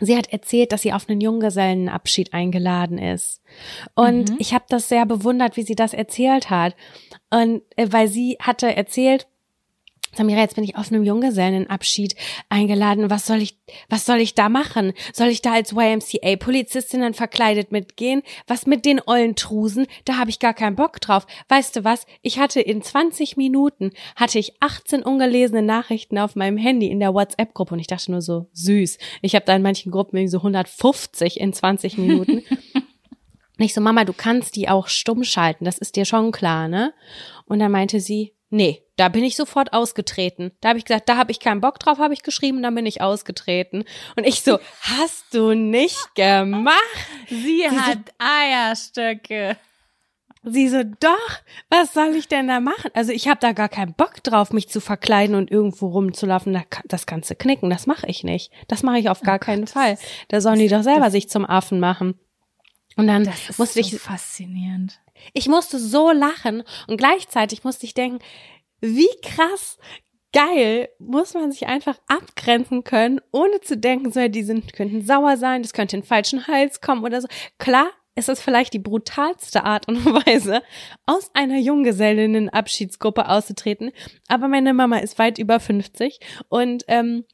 sie hat erzählt, dass sie auf einen Junggesellenabschied eingeladen ist. Und ich habe das sehr bewundert, wie sie das erzählt hat. Und äh, weil sie hatte erzählt, Samira, jetzt bin ich auf einem Junggesellenabschied eingeladen. Was soll ich, was soll ich da machen? Soll ich da als YMCA-Polizistin dann verkleidet mitgehen? Was mit den ollen Trusen? Da habe ich gar keinen Bock drauf. Weißt du was? Ich hatte in 20 Minuten, hatte ich 18 ungelesene Nachrichten auf meinem Handy in der WhatsApp-Gruppe und ich dachte nur so, süß. Ich habe da in manchen Gruppen irgendwie so 150 in 20 Minuten. (laughs) Und ich so, Mama, du kannst die auch stumm schalten, das ist dir schon klar, ne? Und dann meinte sie, nee, da bin ich sofort ausgetreten. Da habe ich gesagt, da habe ich keinen Bock drauf, habe ich geschrieben, dann bin ich ausgetreten. Und ich so, (laughs) hast du nicht gemacht? Sie hat Eierstöcke. Sie so, doch, was soll ich denn da machen? Also ich habe da gar keinen Bock drauf, mich zu verkleiden und irgendwo rumzulaufen. Das Ganze knicken, das mache ich nicht. Das mache ich auf gar keinen Fall. Da sollen die doch selber sich zum Affen machen. Und dann Das ist musste so ich faszinierend. Ich musste so lachen und gleichzeitig musste ich denken, wie krass geil muss man sich einfach abgrenzen können, ohne zu denken, so, die sind, könnten sauer sein, das könnte in den falschen Hals kommen oder so. Klar, es ist vielleicht die brutalste Art und (laughs) Weise, aus einer Junggesellinnen-Abschiedsgruppe auszutreten, aber meine Mama ist weit über 50 und ähm,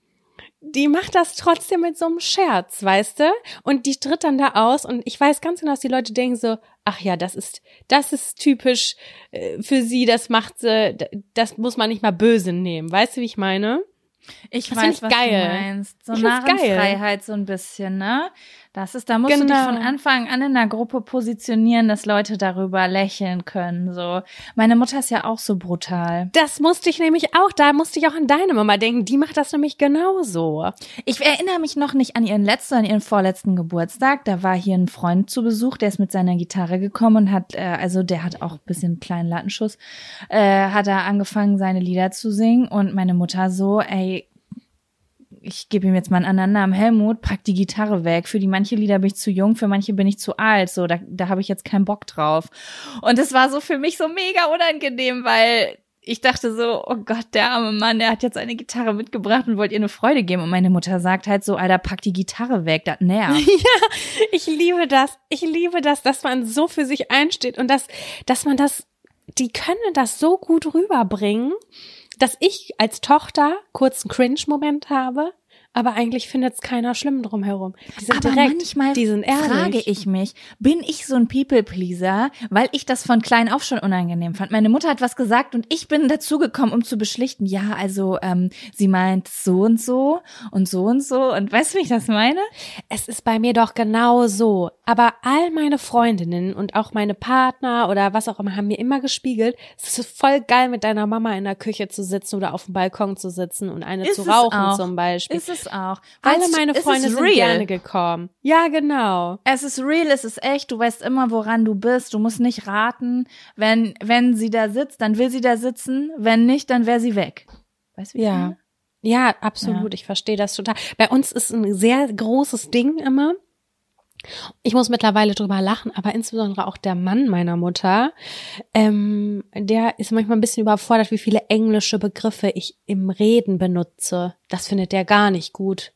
die macht das trotzdem mit so einem Scherz, weißt du? Und die tritt dann da aus und ich weiß ganz genau, dass die Leute denken so, ach ja, das ist, das ist typisch äh, für sie, das macht sie, das muss man nicht mal böse nehmen. Weißt du, wie ich meine? Ich Das weiß, ich was geil. du meinst. So. Narrenfreiheit so ein bisschen, ne? Das ist, da musst du dich Genau. von Anfang an in der Gruppe positionieren, dass Leute darüber lächeln können, so. Meine Mutter ist ja auch so brutal. Das musste ich nämlich auch, da musste ich auch an deine Mama denken, die macht das nämlich genauso. Ich erinnere mich noch nicht an ihren letzten, an ihren vorletzten Geburtstag. Da war hier ein Freund zu Besuch, der ist mit seiner Gitarre gekommen und hat, äh, also der hat auch ein bisschen einen kleinen Lattenschuss, äh, hat er angefangen, seine Lieder zu singen und meine Mutter so, ey, ich gebe ihm jetzt mal einen anderen Namen, Helmut, pack die Gitarre weg. Für die manche Lieder bin ich zu jung, für manche bin ich zu alt. So, da, da habe ich jetzt keinen Bock drauf. Und es war so für mich so mega unangenehm, weil ich dachte so, oh Gott, der arme Mann, der hat jetzt eine Gitarre mitgebracht und wollte ihr eine Freude geben. Und meine Mutter sagt halt so, Alter, pack die Gitarre weg, das nervt. (laughs) Ja, ich liebe das. Ich liebe das, dass man so für sich einsteht und dass, dass man das, die können das so gut rüberbringen, dass ich als Tochter kurz einen Cringe-Moment habe aber eigentlich findet es keiner schlimm drumherum. Die sind aber direkt, manchmal die sind ehrlich. frage ich mich, bin ich so ein People-Pleaser, weil ich das von klein auf schon unangenehm fand. Meine Mutter hat was gesagt und ich bin dazugekommen, um zu beschlichten, ja, also ähm, sie meint so und so und so und so und weißt du, wie ich das meine? Es ist bei mir doch genau so. Aber all meine Freundinnen und auch meine Partner oder was auch immer haben mir immer gespiegelt, es ist voll geil, mit deiner Mama in der Küche zu sitzen oder auf dem Balkon zu sitzen und eine Ist zu rauchen auch. zum Beispiel. Ist es auch. Alle Weil's- meine es ist Freunde sind real. gerne gekommen. Ja, genau. Es ist real, es ist echt, du weißt immer, woran du bist. Du musst nicht raten. Wenn, wenn sie da sitzt, dann will sie da sitzen. Wenn nicht, dann wäre sie weg. Weißt du, wie ich Ja. meine? Ja, absolut. Ich verstehe das total. Bei uns ist ein sehr großes Ding immer. Ich muss mittlerweile drüber lachen, aber insbesondere auch der Mann meiner Mutter, ähm, der ist manchmal ein bisschen überfordert, wie viele englische Begriffe ich im Reden benutze. Das findet der gar nicht gut.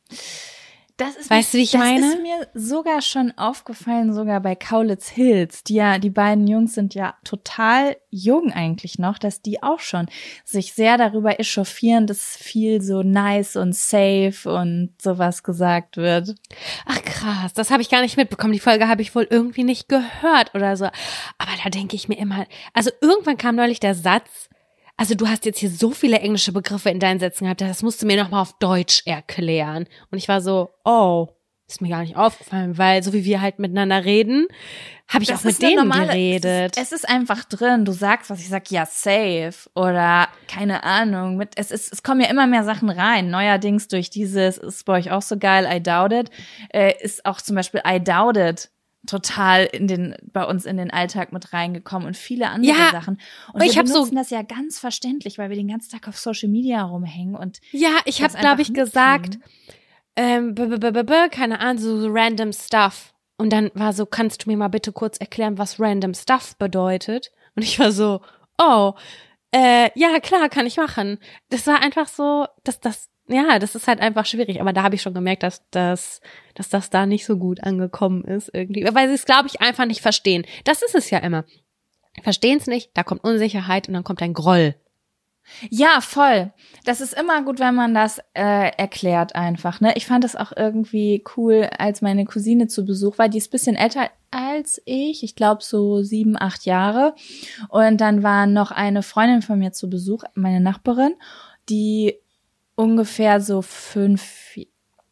Das ist Weißt du, wie ich das meine? ist mir sogar schon aufgefallen, sogar bei Kaulitz Hills. Die ja, die beiden Jungs sind ja total jung eigentlich noch, dass die auch schon sich sehr darüber echauffieren, dass viel so nice und safe und sowas gesagt wird. Ach krass, das habe ich gar nicht mitbekommen. Die Folge habe ich wohl irgendwie nicht gehört oder so. Aber da denke ich mir immer, also irgendwann kam neulich der Satz, also du hast jetzt hier so viele englische Begriffe in deinen Sätzen gehabt, das musst du mir nochmal auf Deutsch erklären. Und ich war so, oh, ist mir gar nicht aufgefallen, weil so wie wir halt miteinander reden, habe ich Das auch mit denen normale- geredet. Es ist, es ist einfach drin. Du sagst was, ich sag ja safe oder keine Ahnung. Mit es ist, es kommen ja immer mehr Sachen rein. Neuerdings durch dieses ist bei euch auch so geil. I doubt it äh, ist auch zum Beispiel I doubt it total in den bei uns in den Alltag mit reingekommen und viele andere Ja, Sachen. Und aber wir ich hab so- benutzen das ja ganz verständlich, weil wir den ganzen Tag auf Social Media rumhängen und ja, ich habe, glaube ich, gesagt, ähm, -b -b -b, keine Ahnung, so, so random stuff. Und dann war so, kannst du mir mal bitte kurz erklären, was random stuff bedeutet? Und ich war so, oh, äh, ja, klar, kann ich machen. Das war einfach so, dass das, ja, das ist halt einfach schwierig. Aber da habe ich schon gemerkt, dass das, dass das da nicht so gut angekommen ist irgendwie. Weil sie es, glaube ich, einfach nicht verstehen. Das ist es ja immer. Verstehen es nicht, da kommt Unsicherheit und dann kommt ein Groll. Ja, voll. Das ist immer gut, wenn man das äh, erklärt einfach. Ne? Ich fand es auch irgendwie cool, als meine Cousine zu Besuch war. Die ist bisschen älter als ich. Ich glaube so sieben, acht Jahre. Und dann war noch eine Freundin von mir zu Besuch, meine Nachbarin, die ungefähr so fünf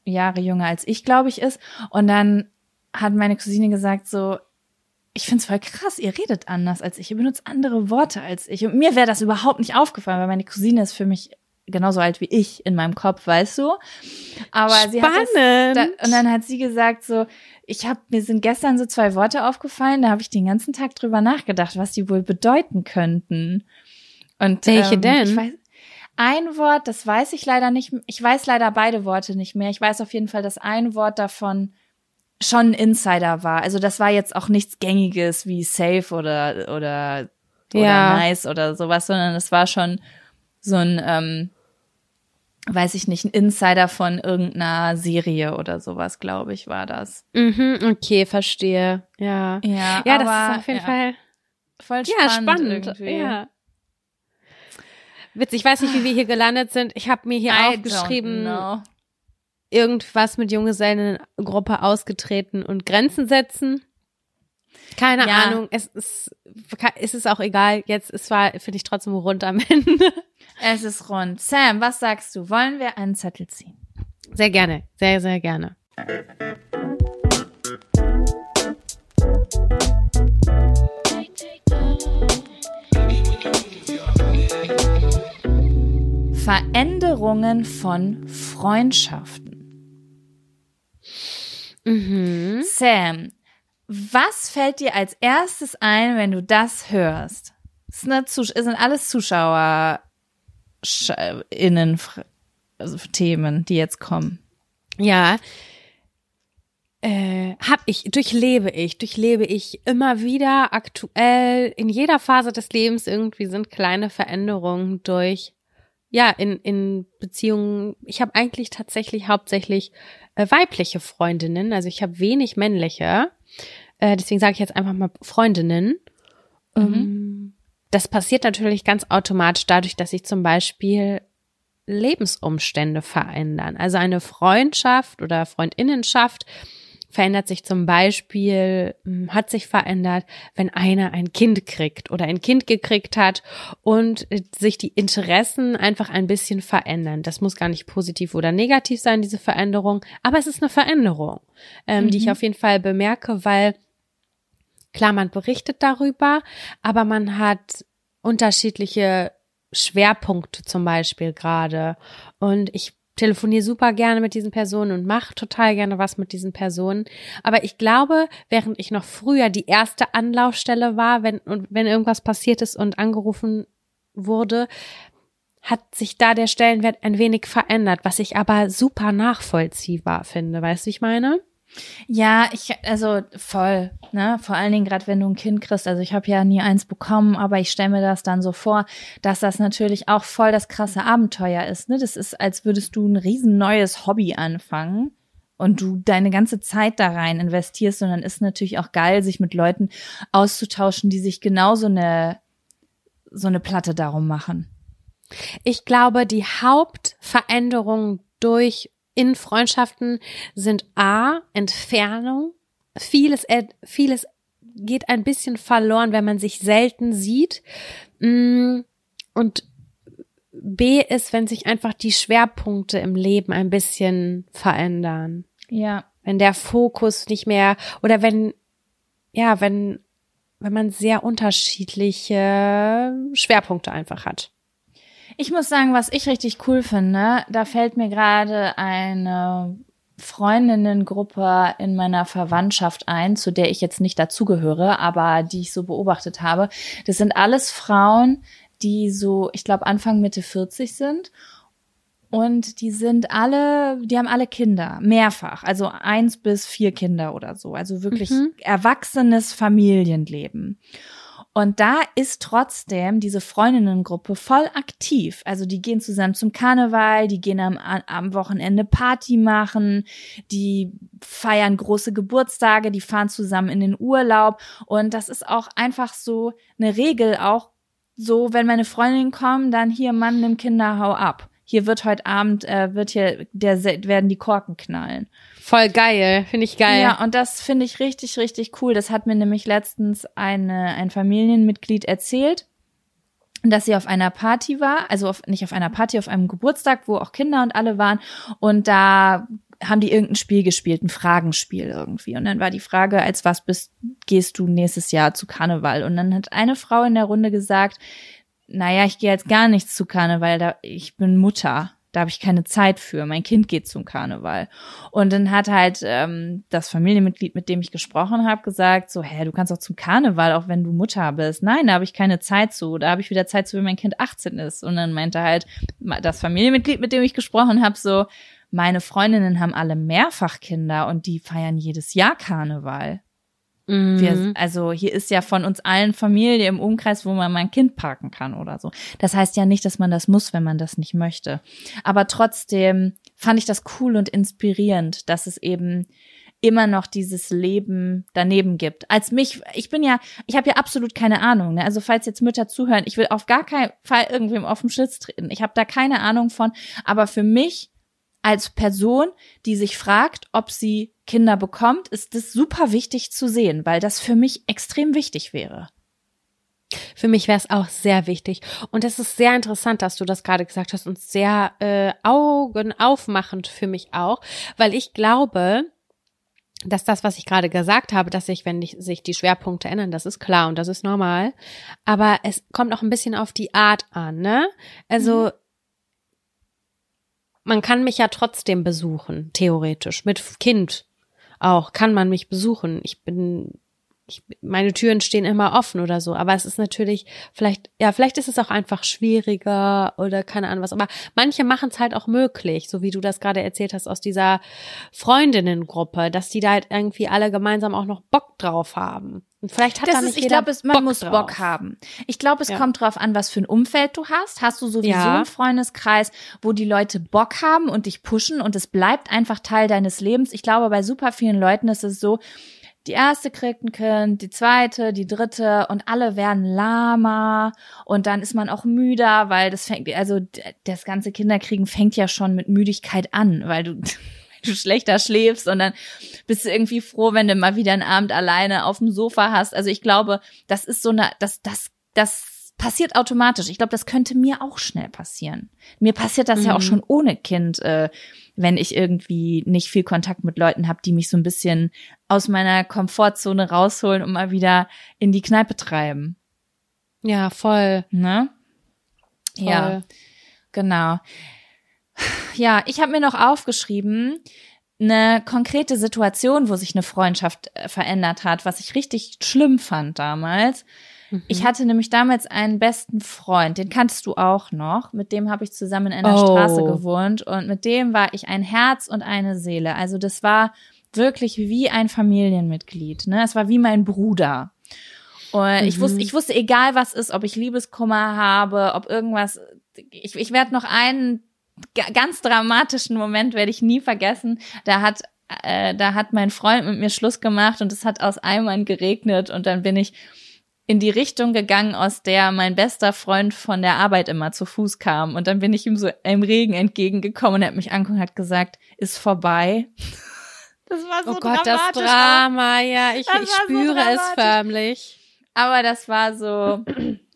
Jahre jünger als ich, glaube ich, ist. Und dann hat meine Cousine gesagt so, ich find's voll krass, ihr redet anders als ich, ihr benutzt andere Worte als ich. Und mir wäre das überhaupt nicht aufgefallen, weil meine Cousine ist für mich genauso alt wie ich in meinem Kopf, weißt du? Aber sie hat das, Spannend. da, und dann hat sie gesagt so, ich habe mir sind gestern so zwei Worte aufgefallen, da habe ich den ganzen Tag drüber nachgedacht, was die wohl bedeuten könnten. Und Welche ähm, denn? Ich weiß, ein Wort, das weiß ich leider nicht. Ich weiß leider beide Worte nicht mehr. Ich weiß auf jeden Fall, dass ein Wort davon schon ein Insider war. Also das war jetzt auch nichts Gängiges wie safe oder oder oder Ja. nice oder sowas, sondern es war schon so ein, ähm, weiß ich nicht, ein Insider von irgendeiner Serie oder sowas, glaube ich, war das. Mhm, okay, verstehe. Ja. Ja, Ja, das aber, ist auf jeden ja, Fall. voll spannend. Ja, spannend. irgendwie. Ja. Witzig, ich weiß nicht, wie wir hier gelandet sind. Ich habe mir hier I aufgeschrieben, irgendwas mit Junggesellengruppe ausgetreten und Grenzen setzen. Keine Ja. Ahnung, es ist, es ist auch egal. Jetzt, es war, finde ich, trotzdem rund am (laughs) Ende. Es ist rund. Sam, was sagst du? Wollen wir einen Zettel ziehen? Sehr gerne, sehr, sehr gerne. Veränderungen von Freundschaften. Mhm. Sam, was fällt dir als erstes ein, wenn du das hörst? Es sind, alles Zuschauer Sch- innen. Fr- Themen, die jetzt kommen. Ja, äh, hab ich, durchlebe ich, durchlebe ich immer wieder aktuell in jeder Phase des Lebens irgendwie sind kleine Veränderungen durch, ja, in, in Beziehungen. Ich habe eigentlich tatsächlich hauptsächlich äh, weibliche Freundinnen, also ich habe wenig männliche. Äh, deswegen sage ich jetzt einfach mal Freundinnen. Mhm. Ähm, das passiert natürlich ganz automatisch dadurch, dass sich zum Beispiel Lebensumstände verändern. Also eine Freundschaft oder Freundinnenschaft verändert sich zum Beispiel, hm, hat sich verändert, wenn einer ein Kind kriegt oder ein Kind gekriegt hat und äh, sich die Interessen einfach ein bisschen verändern. Das muss gar nicht positiv oder negativ sein, diese Veränderung, aber es ist eine Veränderung, ähm, mhm. die ich mhm. auf jeden Fall bemerke, weil klar, man berichtet darüber, aber man hat unterschiedliche Schwerpunkte zum Beispiel gerade. Und ich telefoniere super gerne mit diesen Personen und mache total gerne was mit diesen Personen. Aber ich glaube, während ich noch früher die erste Anlaufstelle war, wenn, und wenn irgendwas passiert ist und angerufen wurde, hat sich da der Stellenwert ein wenig verändert, was ich aber super nachvollziehbar finde. Weißt du, ich meine? Ja, ich, also voll, ne? Vor allen Dingen gerade, wenn du ein Kind kriegst. Also ich habe ja nie eins bekommen, aber ich stelle mir das dann so vor, dass das natürlich auch voll das krasse Abenteuer ist. Ne? Das ist, als würdest du ein riesen neues Hobby anfangen und du deine ganze Zeit da rein investierst. Und dann ist natürlich auch geil, sich mit Leuten auszutauschen, die sich genauso eine, so eine Platte darum machen. Ich glaube, die Hauptveränderung durch in Freundschaften sind A, Entfernung. Vieles, vieles geht ein bisschen verloren, wenn man sich selten sieht. Mm, und B ist, wenn sich einfach die Schwerpunkte im Leben ein bisschen verändern. Ja. Wenn der Fokus nicht mehr oder wenn, ja, wenn, wenn man sehr unterschiedliche Schwerpunkte einfach hat. Ich muss sagen, was ich richtig cool finde, da fällt mir gerade eine Freundinnengruppe in meiner Verwandtschaft ein, zu der ich jetzt nicht dazugehöre, aber die ich so beobachtet habe. Das sind alles Frauen, die so, ich glaube, Anfang Mitte 40 sind. Und die sind alle, die haben alle Kinder, mehrfach, also eins bis vier Kinder oder so, also wirklich mhm. erwachsenes Familienleben. Und da ist trotzdem diese Freundinnengruppe voll aktiv. Also die gehen zusammen zum Karneval, die gehen am, am Wochenende Party machen, die feiern große Geburtstage, die fahren zusammen in den Urlaub. Und das ist auch einfach so eine Regel, auch so, wenn meine Freundinnen kommen, dann hier Mann, nimm Kinder, hau ab. Hier wird heute Abend, äh, wird hier, der, werden die Korken knallen. Voll geil, finde ich geil. Ja, und das finde ich richtig, richtig cool. Das hat mir nämlich letztens eine, ein Familienmitglied erzählt, dass sie auf einer Party war, also auf, nicht auf einer Party, auf einem Geburtstag, wo auch Kinder und alle waren. Und da haben die irgendein Spiel gespielt, ein Fragenspiel irgendwie. Und dann war die Frage, als was bist, gehst du nächstes Jahr zu Karneval? Und dann hat eine Frau in der Runde gesagt, naja, ich gehe jetzt gar nicht zu Karneval, da, ich bin Mutter da habe ich keine Zeit für. Mein Kind geht zum Karneval. Und dann hat halt ähm, das Familienmitglied, mit dem ich gesprochen habe, gesagt, so, hä, du kannst auch zum Karneval, auch wenn du Mutter bist. Nein, da habe ich keine Zeit zu. Da habe ich wieder Zeit zu, wenn mein Kind 18 ist. Und dann meinte halt das Familienmitglied, mit dem ich gesprochen habe, so, meine Freundinnen haben alle mehrfach Kinder und die feiern jedes Jahr Karneval. Mhm. Wir, also hier ist ja von uns allen Familie im Umkreis, wo man mein Kind parken kann oder so. Das heißt ja nicht, dass man das muss, wenn man das nicht möchte. Aber trotzdem fand ich das cool und inspirierend, dass es eben immer noch dieses Leben daneben gibt. Als mich, ich bin ja, ich habe ja absolut keine Ahnung. Ne? Also falls jetzt Mütter zuhören, ich will auf gar keinen Fall irgendwem auf den Schlitz treten. Ich habe da keine Ahnung von. Aber für mich als Person, die sich fragt, ob sie Kinder bekommt, ist das super wichtig zu sehen, weil das für mich extrem wichtig wäre. Für mich wäre es auch sehr wichtig. Und es ist sehr interessant, dass du das gerade gesagt hast und sehr äh, augenaufmachend für mich auch, weil ich glaube, dass das, was ich gerade gesagt habe, dass sich, wenn sich die Schwerpunkte ändern, das ist klar und das ist normal. Aber es kommt auch ein bisschen auf die Art an, ne? Also, mhm man kann mich ja trotzdem besuchen, theoretisch. Mit Kind auch kann man mich besuchen. Ich bin ich, meine Türen stehen immer offen oder so. Aber es ist natürlich, vielleicht, ja, vielleicht ist es auch einfach schwieriger oder keine Ahnung was. Aber manche machen es halt auch möglich, so wie du das gerade erzählt hast aus dieser Freundinnengruppe, dass die da halt irgendwie alle gemeinsam auch noch Bock drauf haben. Und vielleicht hat das da nicht ist, ich glaube, man Bock muss drauf. Bock haben. Ich glaube, es Ja. kommt drauf an, was für ein Umfeld du hast. Hast du sowieso Ja. einen Freundeskreis, wo die Leute Bock haben und dich pushen und es bleibt einfach Teil deines Lebens. Ich glaube, bei super vielen Leuten ist es so, die erste kriegt ein Kind, die zweite, die dritte und alle werden lahmer und dann ist man auch müder, weil das fängt, also das ganze Kinderkriegen fängt ja schon mit Müdigkeit an, weil du, (laughs) du schlechter schläfst und dann bist du irgendwie froh, wenn du mal wieder einen Abend alleine auf dem Sofa hast. Also ich glaube, das ist so eine, das, das, das passiert automatisch. Ich glaube, das könnte mir auch schnell passieren. Mir passiert das ja auch Mhm. schon ohne Kind, äh, wenn ich irgendwie nicht viel Kontakt mit Leuten habe, die mich so ein bisschen aus meiner Komfortzone rausholen und mal wieder in die Kneipe treiben. Ja, voll. Ne? voll. Ja, genau. Ja, ich habe mir noch aufgeschrieben, eine konkrete Situation, wo sich eine Freundschaft äh, verändert hat, was ich richtig schlimm fand damals. Mhm. Ich hatte nämlich damals einen besten Freund, den kanntest du auch noch. Mit dem habe ich zusammen in einer Oh. Straße gewohnt und mit dem war ich ein Herz und eine Seele. Also das war wirklich wie ein Familienmitglied. Ne? Es war wie mein Bruder. Und ich Mhm. wusste, ich wusste, egal was ist, ob ich Liebeskummer habe, ob irgendwas, ich, ich werde noch einen ganz dramatischen Moment werde ich nie vergessen. Da hat äh, da hat mein Freund mit mir Schluss gemacht und es hat aus Eimern geregnet und dann bin ich in die Richtung gegangen, aus der mein bester Freund von der Arbeit immer zu Fuß kam. Und dann bin ich ihm so im Regen entgegengekommen und er hat mich angeguckt und hat gesagt, ist vorbei. (laughs) Das war so oh Gott, das dramatisch, aber- Drama, ja, ich, Das ich war so spüre es förmlich. Aber das war so, (clears throat)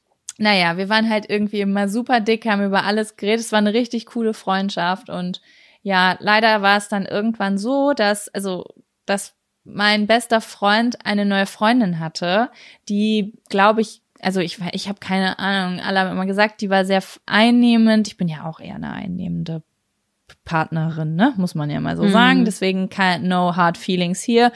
naja, wir waren halt irgendwie immer super dick, haben über alles geredet. Es war eine richtig coole Freundschaft. Und ja, leider war es dann irgendwann so, dass, also, dass mein bester Freund eine neue Freundin hatte, die, glaube ich, also ich, ich habe keine Ahnung, alle haben immer gesagt, die war sehr einnehmend. Ich bin ja auch eher eine einnehmende Partnerin, ne? Muss man ja mal so Mhm. sagen. Deswegen kein, no hard feelings hier.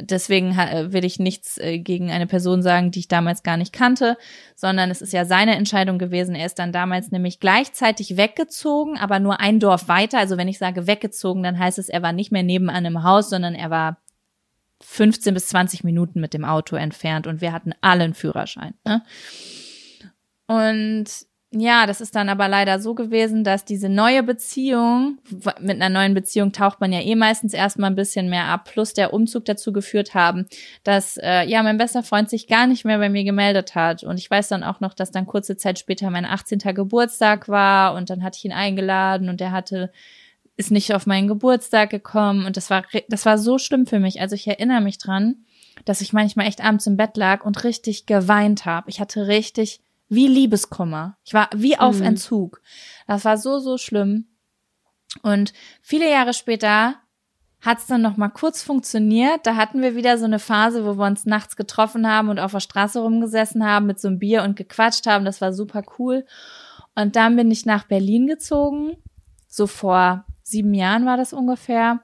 Deswegen ha- will ich nichts äh, gegen eine Person sagen, die ich damals gar nicht kannte, sondern es ist ja seine Entscheidung gewesen. Er ist dann damals nämlich gleichzeitig weggezogen, aber nur ein Dorf weiter. Also wenn ich sage weggezogen, dann heißt es, er war nicht mehr nebenan einem Haus, sondern er war 15 bis 20 Minuten mit dem Auto entfernt und wir hatten alle einen Führerschein. Ne? Und ja, das ist dann aber leider so gewesen, dass diese neue Beziehung, mit einer neuen Beziehung taucht man ja eh meistens erstmal ein bisschen mehr ab, plus der Umzug dazu geführt haben, dass äh, ja mein bester Freund sich gar nicht mehr bei mir gemeldet hat. Und ich weiß dann auch noch, dass dann kurze Zeit später mein 18. Geburtstag war und dann hatte ich ihn eingeladen und er hatte ist nicht auf meinen Geburtstag gekommen und das war das war so schlimm für mich. Also ich erinnere mich dran, dass ich manchmal echt abends im Bett lag und richtig geweint habe. Ich hatte richtig wie Liebeskummer. Ich war wie auf Mhm. Entzug. Das war so so schlimm. Und viele Jahre später hat es dann noch mal kurz funktioniert. Da hatten wir wieder so eine Phase, wo wir uns nachts getroffen haben und auf der Straße rumgesessen haben mit so einem Bier und gequatscht haben. Das war super cool. Und dann bin ich nach Berlin gezogen. So vor sieben Jahren war das ungefähr.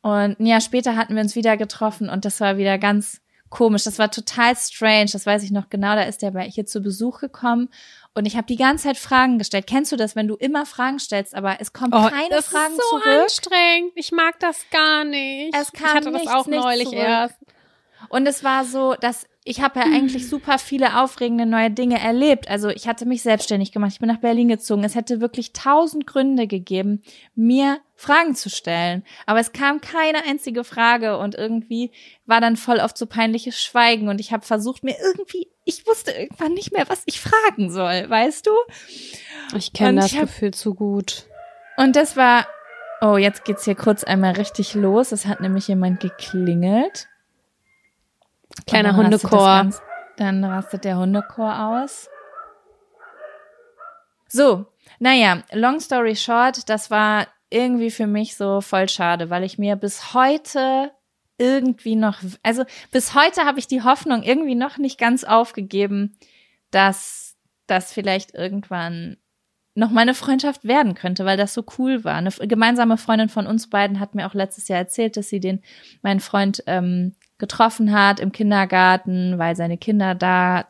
Und ein Jahr später hatten wir uns wieder getroffen und das war wieder ganz komisch. Das war total strange. Das weiß ich noch genau. Da ist der bei hier zu Besuch gekommen und ich habe die ganze Zeit Fragen gestellt. Kennst du das, wenn du immer Fragen stellst, aber es kommen keine Oh, das Fragen ist so zurück? anstrengend. Ich mag das gar nicht. Es kam ich hatte das nichts, auch nichts neulich erst. Und es war so, dass ich habe ja eigentlich super viele aufregende neue Dinge erlebt. Also ich hatte mich selbstständig gemacht. Ich bin nach Berlin gezogen. Es hätte wirklich tausend Gründe gegeben, mir Fragen zu stellen. Aber es kam keine einzige Frage und irgendwie war dann voll oft so peinliches Schweigen und ich habe versucht, mir irgendwie, ich wusste irgendwann nicht mehr, was ich fragen soll, weißt du? Ich kenne das ich hab- Gefühl zu gut. Und das war, oh, jetzt geht's hier kurz einmal richtig los. Es hat nämlich jemand geklingelt. Kleiner dann rastet Hundechor. ganz- Dann rastet der Hundechor aus. So, naja, long story short, das war irgendwie für mich so voll schade, weil ich mir bis heute irgendwie noch, also bis heute habe ich die Hoffnung irgendwie noch nicht ganz aufgegeben, dass das vielleicht irgendwann noch mal eine Freundschaft werden könnte, weil das so cool war. Eine gemeinsame Freundin von uns beiden hat mir auch letztes Jahr erzählt, dass sie den, meinen Freund, ähm, getroffen hat im Kindergarten, weil seine Kinder da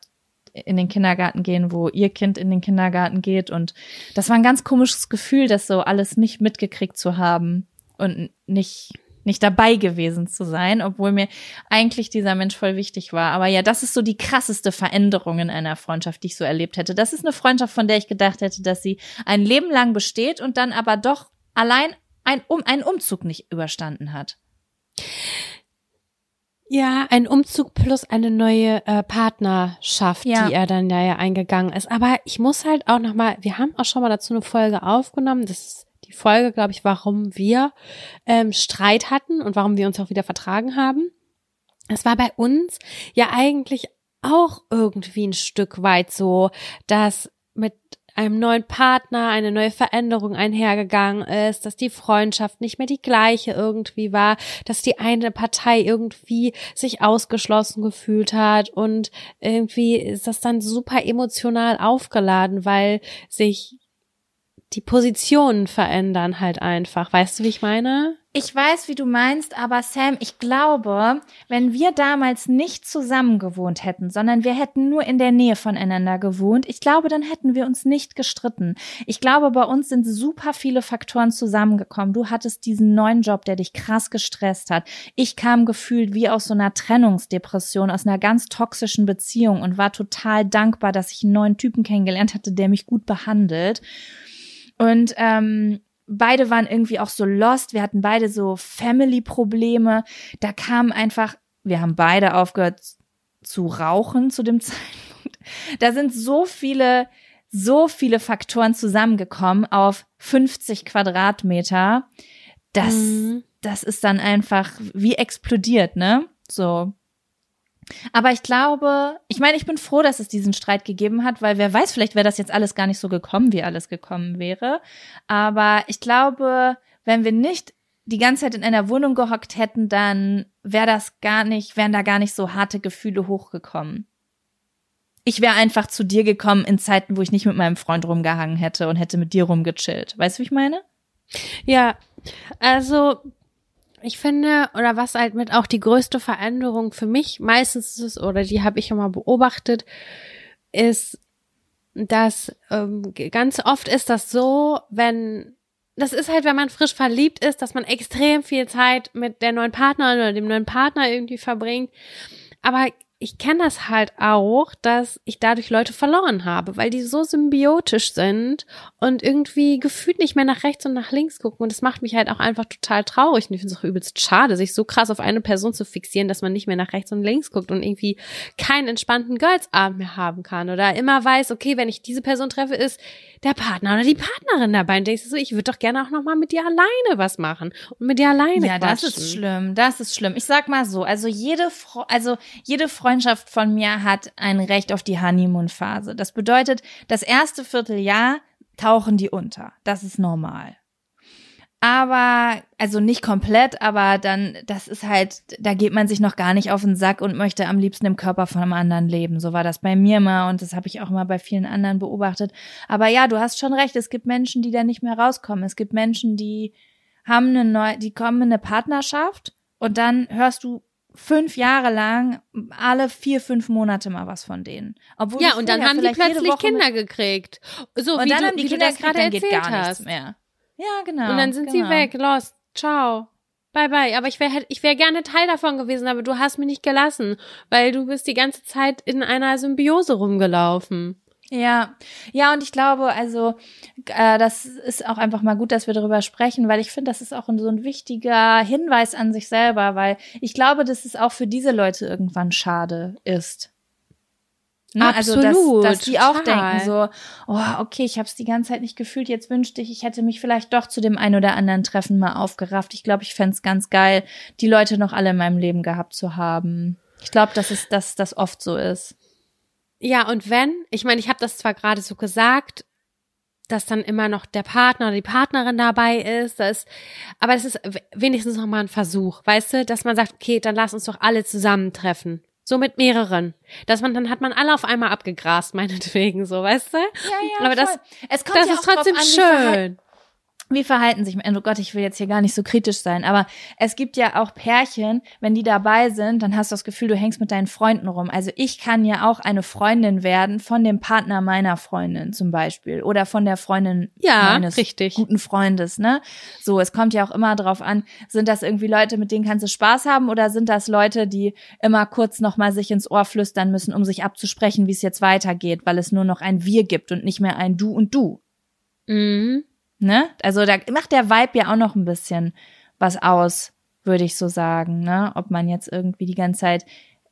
in den Kindergarten gehen, wo ihr Kind in den Kindergarten geht. Und das war ein ganz komisches Gefühl, das so alles nicht mitgekriegt zu haben und nicht, nicht dabei gewesen zu sein, obwohl mir eigentlich dieser Mensch voll wichtig war. Aber ja, das ist so die krasseste Veränderung in einer Freundschaft, die ich so erlebt hätte. Das ist eine Freundschaft, von der ich gedacht hätte, dass sie ein Leben lang besteht und dann aber doch allein ein, um, einen Umzug nicht überstanden hat. Ja, ein Umzug plus eine neue äh, Partnerschaft, ja. die er dann ja, ja eingegangen ist. Aber ich muss halt auch noch mal, wir haben auch schon mal dazu eine Folge aufgenommen. Das ist die Folge, glaube ich, warum wir ähm, Streit hatten und warum wir uns auch wieder vertragen haben. Es war bei uns ja eigentlich auch irgendwie ein Stück weit so, dass mit einem neuen Partner eine neue Veränderung einhergegangen ist, dass die Freundschaft nicht mehr die gleiche irgendwie war, dass die eine Partei irgendwie sich ausgeschlossen gefühlt hat und irgendwie ist das dann super emotional aufgeladen, weil sich die Positionen verändern halt einfach. Weißt du, wie ich meine? Ich weiß, wie du meinst, aber Sam, ich glaube, wenn wir damals nicht zusammen gewohnt hätten, sondern wir hätten nur in der Nähe voneinander gewohnt, ich glaube, dann hätten wir uns nicht gestritten. Ich glaube, bei uns sind super viele Faktoren zusammengekommen. Du hattest diesen neuen Job, der dich krass gestresst hat. Ich kam gefühlt wie aus so einer Trennungsdepression, aus einer ganz toxischen Beziehung und war total dankbar, dass ich einen neuen Typen kennengelernt hatte, der mich gut behandelt. Und ähm, beide waren irgendwie auch so lost. Wir hatten beide so Family-Probleme. Da kam einfach, wir haben beide aufgehört zu rauchen zu dem (laughs) Zeitpunkt. Da sind so viele, so viele Faktoren zusammengekommen auf 50 Quadratmeter. Das, mhm. das ist dann einfach wie explodiert, ne? So. Aber ich glaube, ich meine, ich bin froh, dass es diesen Streit gegeben hat, weil wer weiß, vielleicht wäre das jetzt alles gar nicht so gekommen, wie alles gekommen wäre. Aber ich glaube, wenn wir nicht die ganze Zeit in einer Wohnung gehockt hätten, dann wäre das gar nicht, wären da gar nicht so harte Gefühle hochgekommen. Ich wäre einfach zu dir gekommen in Zeiten, wo ich nicht mit meinem Freund rumgehangen hätte und hätte mit dir rumgechillt. Weißt du, wie ich meine? Ja, also ich finde, oder was halt mit auch die größte Veränderung für mich meistens ist, oder die habe ich immer beobachtet, ist, dass ähm, ganz oft ist das so, wenn das ist halt, wenn man frisch verliebt ist, dass man extrem viel Zeit mit der neuen Partnerin oder dem neuen Partner irgendwie verbringt. Aber ich kenne das halt auch, dass ich dadurch Leute verloren habe, weil die so symbiotisch sind und irgendwie gefühlt nicht mehr nach rechts und nach links gucken. Und das macht mich halt auch einfach total traurig. Und ich finde es auch übelst schade, sich so krass auf eine Person zu fixieren, dass man nicht mehr nach rechts und links guckt und irgendwie keinen entspannten Girls-Abend mehr haben kann. Oder immer weiß, okay, wenn ich diese Person treffe, ist der Partner oder die Partnerin dabei. Und denkst du so, ich würde doch gerne auch nochmal mit dir alleine was machen. Und mit dir alleine Ja, quatschen. das ist schlimm. Das ist schlimm. Ich sag mal so, also jede, Fre also jede Freundschaft von mir hat ein Recht auf die Honeymoon-Phase. Das bedeutet, das erste Vierteljahr tauchen die unter. Das ist normal. Aber, also nicht komplett, aber dann, das ist halt, da geht man sich noch gar nicht auf den Sack und möchte am liebsten im Körper von einem anderen leben. So war das bei mir immer und das habe ich auch immer bei vielen anderen beobachtet. Aber ja, du hast schon recht, es gibt Menschen, die da nicht mehr rauskommen. Es gibt Menschen, die haben eine neue, die kommen in eine Partnerschaft und dann hörst du fünf Jahre lang alle vier, fünf Monate mal was von denen. Obwohl ja, und dann haben die plötzlich Kinder gekriegt. So und wie dann du, haben die Kinder das gerade erzählt hast. Mehr. Ja, genau. Und dann sind genau. sie weg, lost. Ciao. Bye bye. Aber ich wäre ich wäre gerne Teil davon gewesen, aber du hast mich nicht gelassen, weil du bist die ganze Zeit in einer Symbiose rumgelaufen. Ja, ja, und ich glaube, also äh, das ist auch einfach mal gut, dass wir darüber sprechen, weil ich finde, das ist auch so ein wichtiger Hinweis an sich selber, weil ich glaube, dass es auch für diese Leute irgendwann schade ist. Ne? Absolut. Also, dass, dass die auch denken so, oh, okay, ich habe es die ganze Zeit nicht gefühlt, jetzt wünschte ich, ich hätte mich vielleicht doch zu dem ein oder anderen Treffen mal aufgerafft. Ich glaube, ich fände es ganz geil, die Leute noch alle in meinem Leben gehabt zu haben. Ich glaube, dass es, dass das oft so ist. Ja, und wenn, ich meine, ich habe das zwar gerade so gesagt, dass dann immer noch der Partner oder die Partnerin dabei ist, das, aber es ist wenigstens noch mal ein Versuch, weißt du, dass man sagt, okay, dann lass uns doch alle zusammentreffen. So mit mehreren. Dass man, dann hat man alle auf einmal abgegrast, (laughs) meinetwegen, so, weißt du? Ja, ja. Aber das, es kommt das ja ist trotzdem an, schön. Wie verhalten sich, oh Gott, ich will jetzt hier gar nicht so kritisch sein, aber es gibt ja auch Pärchen, wenn die dabei sind, dann hast du das Gefühl, du hängst mit deinen Freunden rum. Also ich kann ja auch eine Freundin werden von dem Partner meiner Freundin zum Beispiel oder von der Freundin Ja, meines richtig. guten Freundes, ne? So, es kommt ja auch immer drauf an, sind das irgendwie Leute, mit denen kannst du Spaß haben oder sind das Leute, die immer kurz nochmal sich ins Ohr flüstern müssen, um sich abzusprechen, wie es jetzt weitergeht, weil es nur noch ein Wir gibt und nicht mehr ein Du und Du. Mhm. Ne? Also da macht der Vibe ja auch noch ein bisschen was aus, würde ich so sagen, ne? Ob man jetzt irgendwie die ganze Zeit.